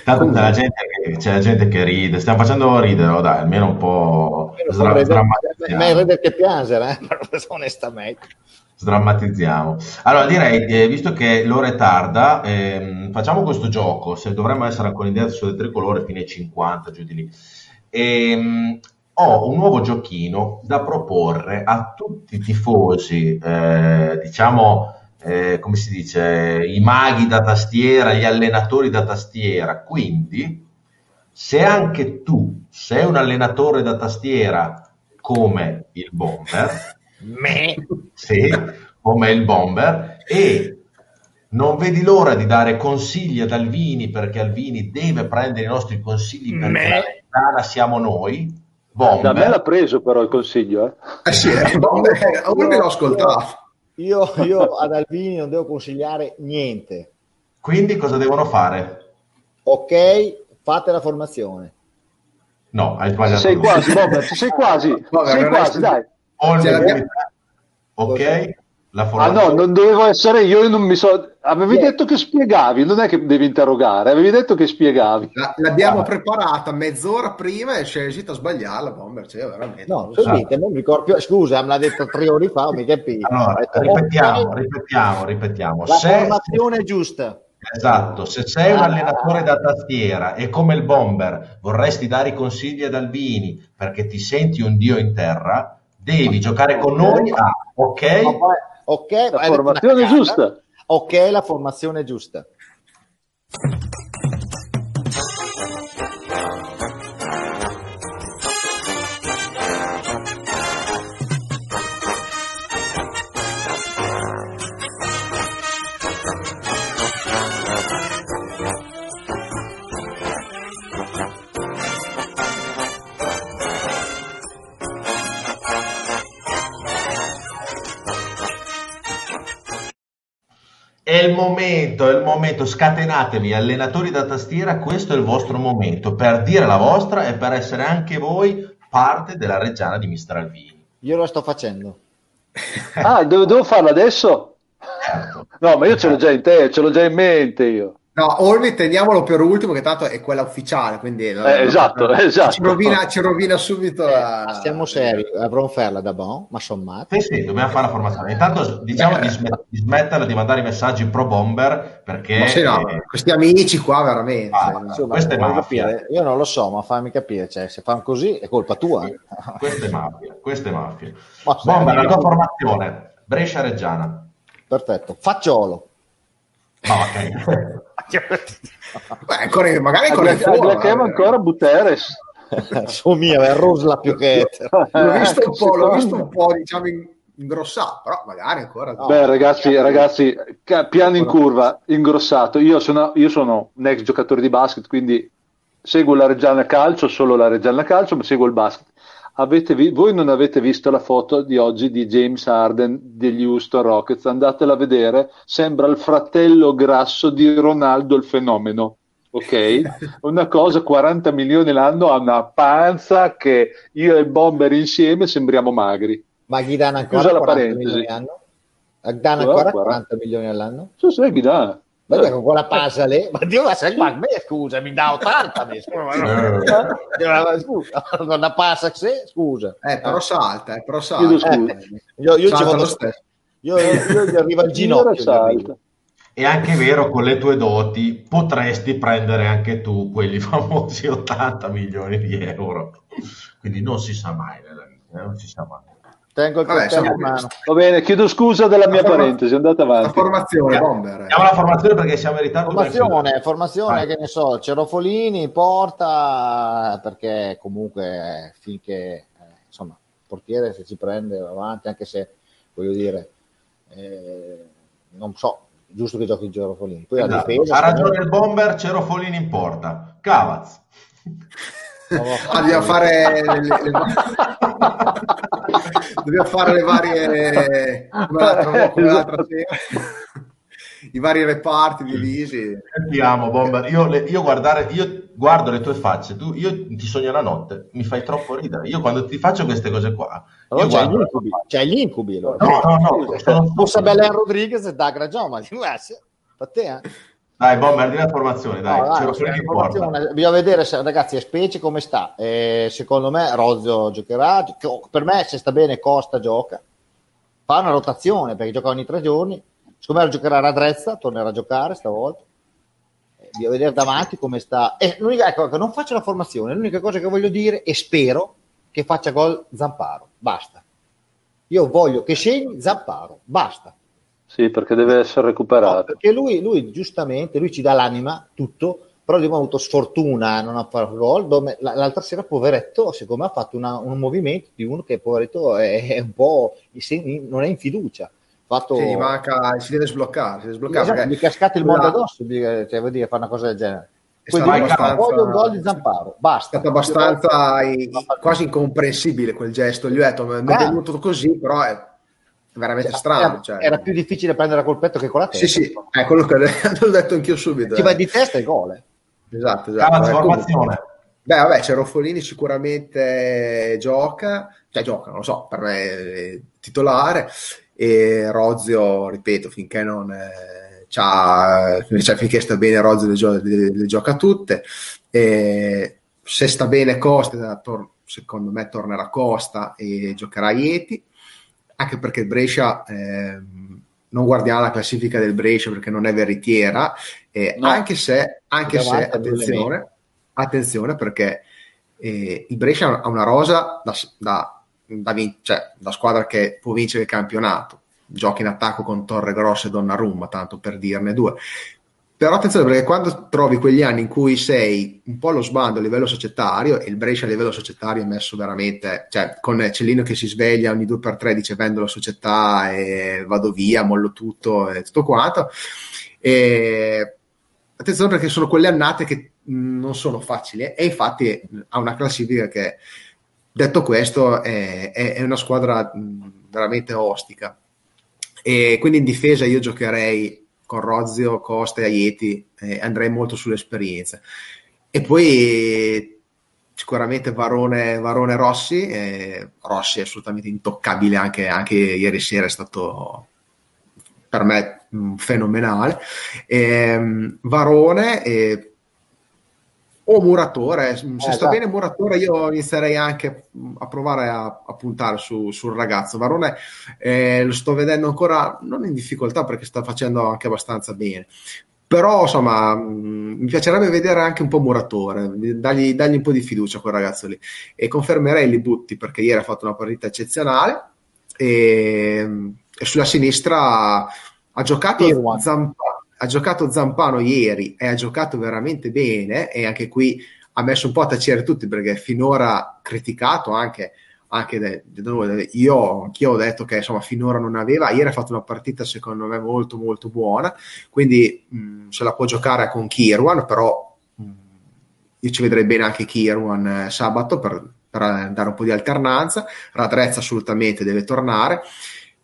Tanto c'è la, gente che, c'è la gente che ride, stiamo facendo ridere, oh dai, almeno un po' sdra- sdrammatizziamo. Ma ridere che piangere, eh? onestamente. Sdrammatizziamo. Allora direi, eh, visto che l'ora è tarda, ehm, facciamo questo gioco, se dovremmo essere ancora in diretta sulle tricolore fine 50, giù di lì. Ehm, ho un nuovo giochino da proporre a tutti i tifosi, eh, diciamo eh, come si dice, i maghi da tastiera, gli allenatori da tastiera. Quindi, se anche tu sei un allenatore da tastiera come il bomber, me, sì, come il bomber, e non vedi l'ora di dare consigli ad Alvini perché Alvini deve prendere i nostri consigli perché me. la Ghana siamo noi. Bomber. Da me l'ha preso però il consiglio. Eh, eh sì, eh, bomber, io, l'ho ascoltato. Io, io ad Alvini non devo consigliare niente. Quindi cosa devono fare? Ok, fate la formazione. No, hai sbagliato. Sei quasi, Robert, sei quasi, sei quasi, dai. Ok, Ah no, non dovevo essere io, io non mi so... Avevi yeah. detto che spiegavi, non è che devi interrogare, avevi detto che spiegavi. La, l'abbiamo ah. preparata mezz'ora prima e sei riuscito a sbagliarla, Bomber, cioè, veramente. No, sentite, ah. non mi ricordo Scusa, me l'ha detto tre ore fa, mi capisci. Allora, ripetiamo, ripetiamo, ripetiamo. La se, formazione giusta. Esatto, se sei un ah. allenatore da tastiera e come il Bomber vorresti dare i consigli ad Albini perché ti senti un dio in terra, devi giocare con noi a ok? Ok, la formazione giusta. Ok, la formazione giusta. Momento, è il momento, scatenatevi, allenatori da tastiera, questo è il vostro momento per dire la vostra e per essere anche voi parte della reggiana di Mister Alvini. Io lo sto facendo. ah, devo, devo farlo adesso? Certo. No, ma io ce l'ho già in te, ce l'ho già in mente io. No, Olmi teniamolo per ultimo, che tanto è quella ufficiale, quindi eh, esatto, esatto. Ci, rovina, ci rovina subito. Eh, la... Siamo seri, avrò farla da bon, ma sommato. Sì, sì, dobbiamo fare la formazione. Intanto diciamo di, smet- di, smetterla di mandare i messaggi pro bomber perché sì, no, eh... questi amici qua veramente. Ah, insomma, questa è mafia. Capire. Io non lo so, ma fammi capire, cioè, se fanno così è colpa tua. questa è mafia, questa è mafia. Bomber, la tua formazione, Brescia Reggiana. Perfetto, facciolo. No, ok. Beh, ancora, magari ancora Aglachiamo ancora Buteres. Su mia, è Rosla più che l'ho visto un po', l'ho visto un po' diciamo ingrossato, però magari ancora. No. Beh, ragazzi, ragazzi, piano in curva, ingrossato. Io sono, io sono un ex giocatore di basket, quindi seguo la Reggiana Calcio, solo la Reggiana Calcio, ma seguo il basket vi- voi non avete visto la foto di oggi di James Harden degli Houston Rockets, andatela a vedere, sembra il fratello grasso di Ronaldo il fenomeno. Ok? Una cosa, 40 milioni l'anno, ha una panza che io e il Bomber insieme sembriamo magri. Ma gli danno ancora 40 milioni all'anno? Danno ancora 40 milioni all'anno? Sì, sì, gli dà. Vedi con quella pasa lì, ma Dio, ma sai, ma me scusa, mi dà 80, mi scusa, scusa, una passa se, scusa. Eh, però salta, eh, però salta. Eh, io, io, salta ci vado, io, io, gli arriva il ginocchio. È anche vero, con le tue doti potresti prendere anche tu quelli famosi 80 milioni di euro. Quindi non si sa mai nella vita, non si sa mai. Tengo il coltello in mano. Va bene, chiedo scusa della mia forma- parentesi, andate avanti. La formazione, Bomber. Andiamo alla formazione perché siamo in ritardo. Formazione, formazione che ne so, Cerofolini, porta, perché comunque finché, eh, insomma, il portiere se ci prende avanti, anche se, voglio dire, eh, non so, giusto che giochi Cerofolini. Poi esatto. difesa, ha ragione il Bomber, Cerofolini in porta. Cavaz. Ah, dobbiamo fare le, le... dobbiamo fare le varie come l'altra, come l'altra sera. I vari reparti divisi ti amo Bomber io, le, io, guardare, io guardo le tue facce tu, io ti sogno la notte mi fai troppo ridere. Io quando ti faccio queste cose qua allora c'hai, gli incubi, c'hai gli incubi allora. no no no. Fosse Belen Rodriguez e Dagra Gioma per te eh dai, Bomber, di la formazione, dai. No, dai formazione. Bisogna vedere, se, ragazzi, è specie come sta. Eh, secondo me Rozio giocherà. Per me, se sta bene, Costa gioca. Fa una rotazione, perché gioca ogni tre giorni. Secondo me giocherà Radrezza, tornerà a giocare stavolta. Eh, bisogna vedere davanti come sta. Eh, l'unica, ecco, non faccio la formazione, l'unica cosa che voglio dire, e spero, che faccia gol Zamparo. Basta. Io voglio che segni Zamparo. Basta. Sì, perché deve essere recuperato. No, perché lui, lui, giustamente, lui ci dà l'anima, tutto, però abbiamo avuto sfortuna a non fare gol. L'altra sera, poveretto, secondo me ha fatto una, un movimento di uno che, poveretto, è, è un po', non è in fiducia. Fatto... Sì, manca, si deve sbloccare. Si deve sbloccare esatto, perché... Gli cascate il mondo la... addosso, cioè, vuol dire, fare una cosa del genere. Quindi abbastanza... voglio un gol di Zamparo, basta. È stato abbastanza quasi incomprensibile quel gesto. Gli ho detto, mi è ah. venuto così, però è veramente cioè, strano. Era, cioè. era, più difficile prendere a colpetto che con la testa. Sì, sì, è quello che l'ho detto anch'io subito. Ti eh. vai di testa e gol. Eh. Esatto, esatto. formazione. Beh, vabbè, c'è Roffolini sicuramente gioca, cioè gioca, non lo so, per me è titolare, e Rozio, ripeto, finché non... Eh, cioè, finché sta bene Rozio le, gio- le, le gioca tutte, e se sta bene Costa, tor- secondo me tornerà Costa e giocherà Ieti anche perché il Brescia eh, non guardiamo la classifica del Brescia perché non è veritiera, eh, no. anche se, anche se attenzione, attenzione perché eh, il Brescia ha una rosa da, da, da, vin- cioè, da, squadra che può vincere il campionato. Giochi in attacco con Torre Grossa e Donnarumma, tanto per dirne due. Però attenzione perché quando trovi quegli anni in cui sei un po' allo sbando a livello societario, e il Brescia a livello societario è messo veramente, cioè con Cellino che si sveglia ogni due per tre dice vendo la società e vado via, mollo tutto e tutto quanto. E attenzione perché sono quelle annate che non sono facili e infatti ha una classifica che, detto questo, è, è una squadra veramente ostica. E quindi in difesa io giocherei con Rozio, Costa e Aieti eh, andrei molto sull'esperienza. E poi sicuramente Varone, Varone Rossi, eh, Rossi è assolutamente intoccabile anche, anche ieri sera è stato per me mh, mm, fenomenale. Ehm, Varone e o Muratore, se eh, sta esatto. bene Muratore io inizierei anche a provare a, a puntare su, sul ragazzo. Varone eh, lo sto vedendo ancora non in difficoltà perché sta facendo anche abbastanza bene. Però insomma mh, mi piacerebbe vedere anche un po' Muratore, dargli, dargli un po' di fiducia a quel ragazzo lì. E confermerei Li Butti perché ieri ha fatto una partita eccezionale e, e sulla sinistra ha giocato Zampano ha giocato Zampano ieri e ha giocato veramente bene e anche qui ha messo un po' a tacere tutti perché finora criticato anche, anche da noi. Io anch'io ho detto che insomma finora non aveva, ieri ha fatto una partita secondo me molto molto buona, quindi mh, se la può giocare con Kirwan, però mh, io ci vedrei bene anche Kirwan eh, sabato per, per dare un po' di alternanza, Radrezza assolutamente deve tornare.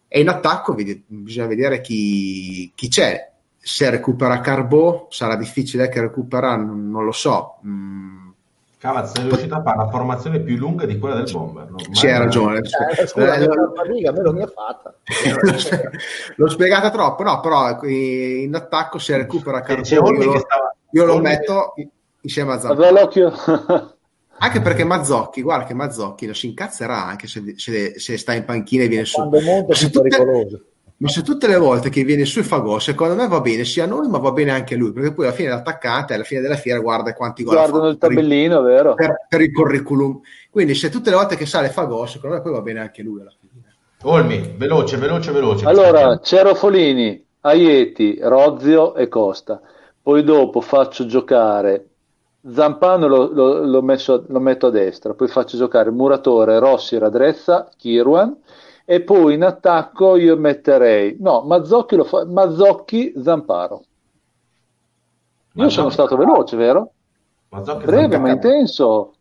E in attacco bisogna vedere chi, chi c'è se recupera Carbò sarà difficile che recupera, non, non lo so. Mm. Cavaz, sei riuscito a fare una formazione più lunga di quella del Bomber. No? Sì, hai ragione. Eh, scusa, eh, lo... Riga, me lo mi ha fatta. L'ho spiegata troppo, no, però in attacco se recupera Carbò io, lo, stava... io lo metto insieme a Zampano. Anche perché Mazzocchi, guarda che Mazzocchi lo si incazzerà anche se, se, se sta in panchina e viene su. Quando monta è pericoloso ma se tutte le volte che viene su fa gol, secondo me va bene sia a noi, ma va bene anche a lui, perché poi alla fine l'attaccante, alla fine della fiera, guarda quanti gol Guardano il tabellino, per, vero? Per, per, il curriculum. Quindi se tutte le volte che sale fa gol, secondo me poi va bene anche lui alla fine. Olmi, veloce, veloce, veloce. Allora, Cerofolini, Aieti, Rozio e Costa. Poi dopo faccio giocare Zampano lo, lo, lo, messo, lo metto a destra, poi faccio giocare Muratore, Rossi, Radrezza, Kirwan e poi in attacco io metterei no, Mazzocchi, lo fa, Mazzocchi Zamparo. Io Mazzocchi, sono stato veloce, vero? Mazzocchi Breve Zamparo. ma intenso.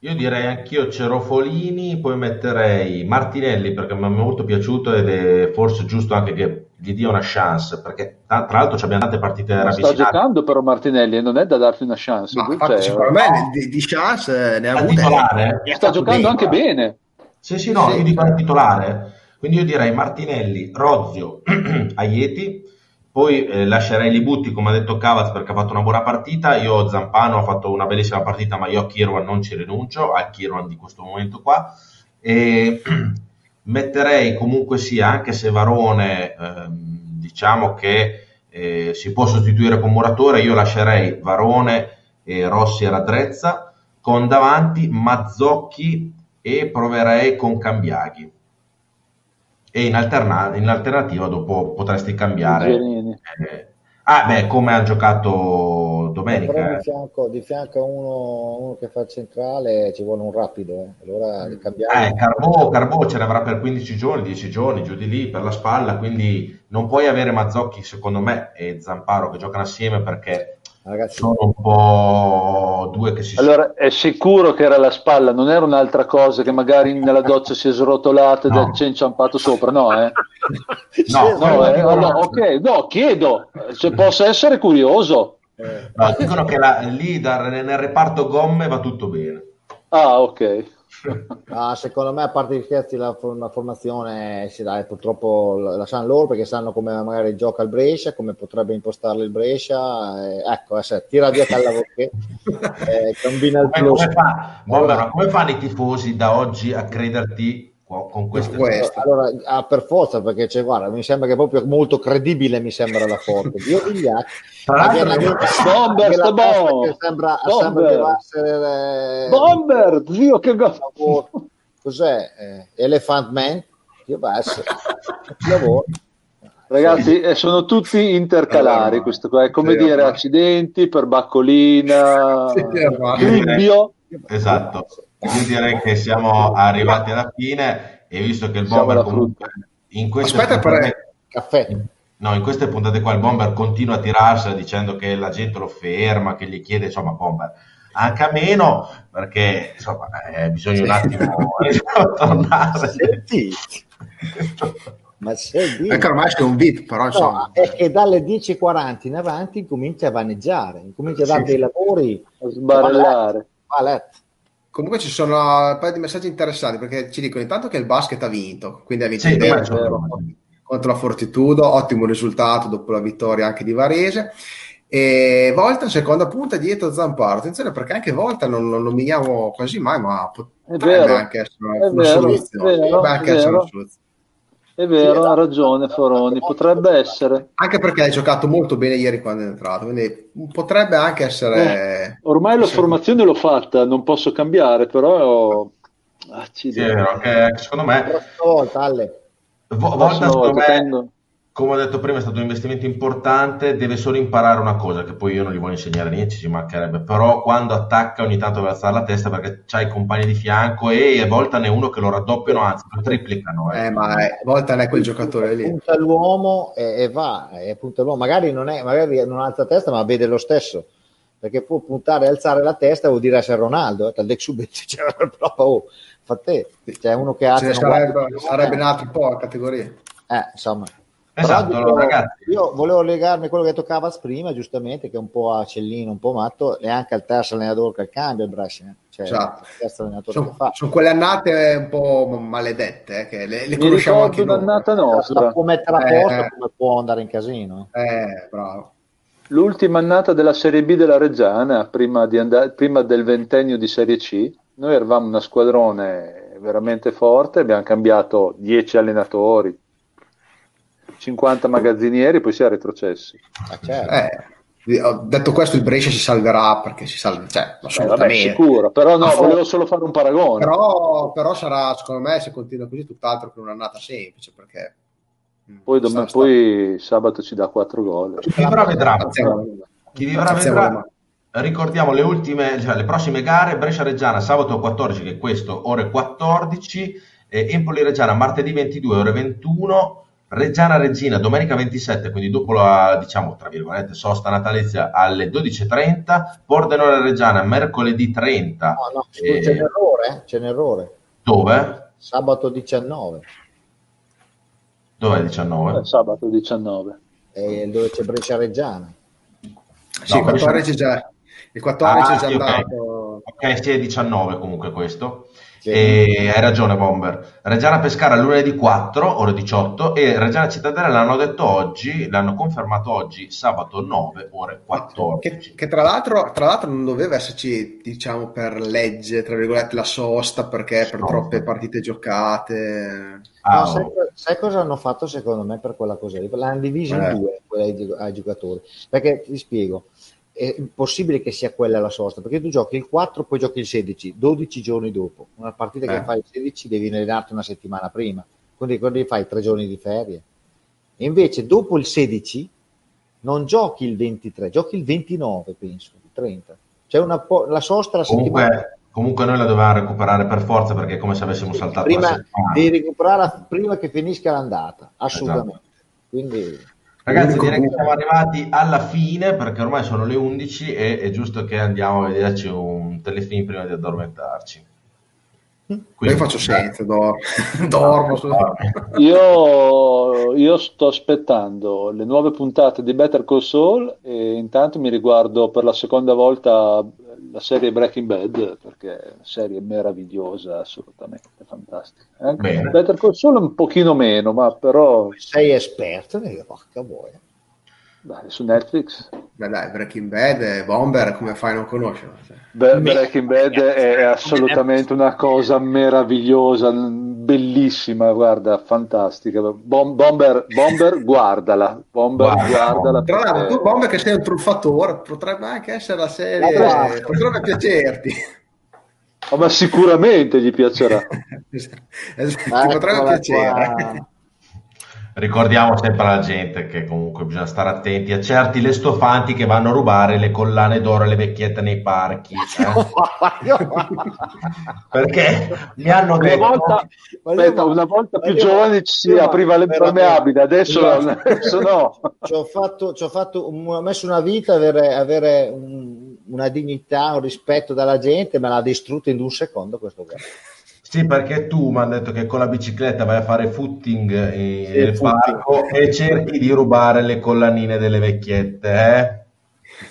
Io direi anch'io Cerofolini, poi metterei Martinelli perché mi è molto piaciuto ed è forse giusto anche che gli dia una chance perché tra l'altro abbiamo tante partite ravvicinate. Sta giocando però Martinelli e non è da darti una chance. Ma infatti, secondo me di, di chance ne ha avute. Sta giocando anche bene. Sì, sì, no, sì. io dico il titolare. Quindi io direi Martinelli, Rozio, Aieti, poi eh, lascerei Libutti come ha detto Cavaz perché ha fatto una buona partita, io Zampano ha fatto una bellissima partita ma io a Kirwan non ci rinuncio, al Kirwan di questo momento qua. E metterei comunque sia, anche se Varone ehm, diciamo che eh, si può sostituire con Muratore, io lascerei Varone e Rossi e Radrezza con davanti Mazzocchi e proverei con Cambiaghi. E in, alterna- in alternativa dopo potresti cambiare. Eh, ah, beh, come ha giocato domenica. Però di eh. fianco, di fianco a uno, uno, che fa il centrale ci vuole un rapido. Eh. Allora cambiare. Eh, Carbò, Carbò ce ne avrà per 15 giorni, 10 giorni, giù di lì per la spalla. Quindi non puoi avere Mazzocchi, secondo me, e Zamparo che giocano assieme perché Ragazzi, sono un po' due che si allora è sicuro che era la spalla non era un'altra cosa che magari nella doccia si è srotolata no. ed c'è inciampato sopra no eh? No, no, eh, allora, ok no chiedo se possa essere curioso. Eh. no, dicono che la, lì da, nel reparto gomme va tutto bene. Ah ok ah, secondo me, a parte gli scherzi, la, la formazione sì, dai, purtroppo la sanno loro perché sanno come magari gioca il Brescia, come potrebbe impostarlo il Brescia. Eh, ecco, eh, tira via Callavocche, eh, combina il plus. Come, fa, allora, come fanno i tifosi da oggi a crederti con queste queste. Allora, ah, per forza, perché cioè, guarda, mi sembra che è proprio molto credibile mi sembra la foto. Io Vigliacchi, Bomber, sta buono. Sembra, sembra essere eh, Bomber, zio che go. Cos'è? Eh, Elephant Man? Io basso. Lavoro. Ragazzi, eh, sono tutti intercalari, questo qua è come sì, dire accidenti per Baccolina, Cribbio. Esatto. Io direi che siamo arrivati alla fine e visto che il Bomber comunque in queste Aspetta puntate, caffè. No, in queste puntate qua il Bomber continua a tirarsela dicendo che la gente lo ferma, che gli chiede, insomma, Bomber, anche a meno, perché insomma, eh, bisogna un attimo tornare. Senti. Ma sei Ecco, ormai c'è un VIP, però insomma. No, è che dalle 10.40 in avanti comincia a vaneggiare, comincia a dare sì. dei lavori, a sbarellare. A letto. Comunque ci sono un paio di messaggi interessanti perché ci dicono intanto che il basket ha vinto, quindi ha vinto sì, contro contro la Fortitudo, ottimo risultato dopo la vittoria anche di Varese. E Volta seconda punta dietro Zamparo. Attenzione perché anche Volta non lo nominiamo quasi mai, ma potrebbe anche essere una, una soluzione. Potrebbe anche essere una soluzione. È vero, ha ragione Foroni, potrebbe essere. Anche perché hai giocato molto bene ieri quando è entrato, quindi potrebbe anche essere... Eh, ormai la formazione l'ho fatta, non posso cambiare, però... Ah, sì, è vero, che secondo me... La volta, Ale. Volta, secondo me, tendo come ho detto prima, è stato un investimento importante, deve solo imparare una cosa, che poi io non gli voglio insegnare niente, ci mancherebbe, però quando attacca ogni tanto deve alzare la testa perché c'hai i compagni di fianco e a volte ne è uno che lo raddoppiano, anzi lo triplicano. Eh, eh ma è, volta è quel giocatore lì. Punta l'uomo e, e va, e punta l'uomo. Magari non, è, magari non alza la testa, ma vede lo stesso, perché può puntare e alzare la testa vuol dire essere Ronaldo, eh, tal Dex c'era proprio, oh, fa te, c'è uno che ha... Sarebbe, sarebbe nato un po' a categorie. Eh, insomma... Esatto, dico, ragazzi. Io volevo legarmi a quello che ha detto Cavaz prima, giustamente, che è un po' a Cellino, un po' matto, e anche al terzo allenatore che il cambio il Brescia. Eh. Cioè, esatto. sono, sono, quelle annate un po' maledette, eh, che le, le conosciamo anche noi. un'annata nostra. La può mettere a posto eh, come può andare in casino. Eh, eh bravo. L'ultima annata della Serie B della Reggiana, prima, andare, prima del ventennio di Serie C, noi eravamo una squadrone veramente forte, abbiamo cambiato 10 allenatori, 50 magazzinieri, poi si è retrocessi. Ah, certo. eh, ho detto questo, il Brescia si salverà perché si salverà, cioè, assolutamente. Eh, vabbè, sicuro, però no, volevo solo fare un paragone. Però, però, sarà, secondo me, se continua così, tutt'altro che un'annata semplice, perché... Mm, poi, dom- poi sabato ci dà 4 gol. Chi vivrà vedrà. Chi vivrà vedrà. Ricordiamo le ultime, cioè, le prossime gare, Brescia-Reggiana sabato 14, che è questo, ore 14, eh, Empoli-Reggiana martedì 22, ore 21, Reggiana Regina domenica 27, quindi dopo la diciamo tra virgolette sosta natalizia alle 12.30, Pordenone Reggiana mercoledì 30. No, no, e... c'è un errore, c'è un errore. Dove? Sabato 19. Dove è 19? Eh, sabato 19. E dove c'è Brescia Reggiana. Sì, no, 14 già, il 14 ah, è già sì, andato. Okay. ok, sì, è 19 comunque questo. E hai ragione, Bomber. Reggiana Pescara lunedì 4, ore 18, e Reggiana Cittadella l'hanno detto oggi, l'hanno confermato oggi, sabato 9, ore 14. Che, che tra, l'altro, tra, l'altro, non doveva esserci, diciamo, per legge, tra virgolette, la sosta, perché per troppe partite giocate. Ah, no, sai, sai, cosa hanno fatto secondo me per quella cosa lì? L'hanno diviso in eh. due ai, ai giocatori. Perché ti spiego è impossibile che sia quella la sosta, perché tu giochi il 4, poi giochi il 16, 12 giorni dopo. Una partita eh. che fai il 16 devi allenarti una settimana prima, quindi, quindi fai tre giorni di ferie. E invece dopo il 16 non giochi il 23, giochi il 29, penso, il 30. C'è una po- la sosta la comunque, settimana. Comunque noi la dovevamo recuperare per forza perché è come se avessimo saltato prima. Devi recuperarla prima che finisca l'andata, assolutamente. Esatto. Quindi Ragazzi, direi che siamo arrivati alla fine perché ormai sono le 11 e è giusto che andiamo a vederci un telefilm prima di addormentarci. Quindi, io faccio senza, dor- dormo. io, io, sto aspettando le nuove puntate di Better Call Saul e intanto mi riguardo per la seconda volta la serie Breaking Bad perché è una serie meravigliosa, assolutamente fantastica. Eh? Better Call Saul un pochino meno, ma però... Sei esperto porca vuoi. Dai, su Netflix. Beh dai, Breaking Bad e Bomber come fai a non conoscerlo? Beh, Breaking Bad è assolutamente una cosa meravigliosa, bellissima, guarda, fantastica. Bom- Bomber, Bomber, guardala. Bomber, wow. guardala. Tra l'altro, tu Bomber che sei un truffatore, potrebbe anche essere la serie, wow. potrebbe piacerti. Oh, ma sicuramente gli piacerà. esatto, ti potrebbe piacere. Qua. Ricordiamo sempre alla gente che comunque bisogna stare attenti a certi lestofanti che vanno a rubare le collane d'oro e le vecchiette nei parchi. Eh? Perché mi hanno detto... Una volta, aspetta, una volta più giovane ci si apriva l'impermeabile, adesso, adesso no. Ci ho, fatto, ci ho, fatto, ho messo una vita avere, avere un, una dignità, un rispetto dalla gente, me l'ha distrutto in un secondo questo qua. Sì, perché tu mi hanno detto che con la bicicletta vai a fare footing in, sì, nel footing. parco e cerchi di rubare le collanine delle vecchiette, eh?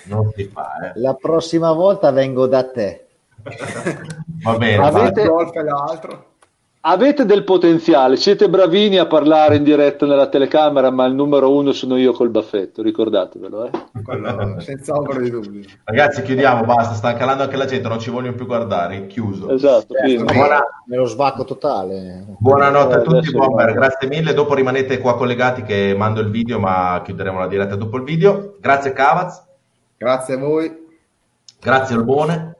Non si fa, eh? La prossima volta vengo da te. Va bene. Avete, avete del potenziale, siete bravini a parlare in diretta nella telecamera, ma il numero uno sono io col baffetto, ricordatevelo. Eh? Quello, senza ombra di dubbio. Ragazzi, chiudiamo, basta, sta calando anche la gente, non ci vogliono più guardare, chiuso. Esatto, Certo, Buona- nello svacco totale. Buonanotte a tutti, Bomber, grazie mille. Dopo rimanete qua collegati che mando il video, ma chiuderemo la diretta dopo il video. Grazie Cavaz, Grazie a voi. grazie Albone.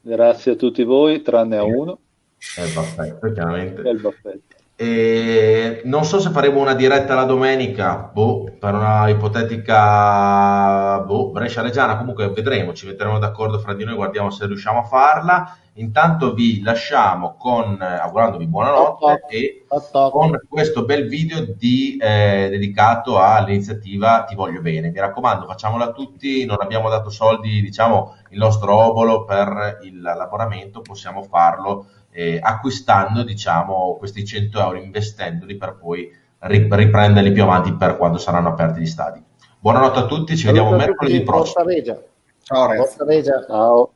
Grazie a tutti voi, tranne a uno, Eh, perfetto, chiaramente. è il baffetto. E non so se faremo una diretta la domenica, boh, per una ipotetica boh, Brescia Reggiana, comunque vedremo, ci metteremo d'accordo fra di noi, guardiamo se riusciamo a farla. Intanto vi lasciamo con, eh, augurandovi buonanotte e con questo bel video di, eh, dedicato all'iniziativa Ti voglio bene. Mi raccomando, facciamola tutti, non abbiamo dato soldi, diciamo, il nostro obolo per il- l'abbonamento, possiamo farlo eh, acquistando, diciamo, questi 100 euro, investendoli per poi ri- riprenderli più avanti per quando saranno aperti gli stadi. Buonanotte a tutti, ci vediamo Saluto a mercoledì prossimo. Forza Regia. Ciao Regia. Ciao.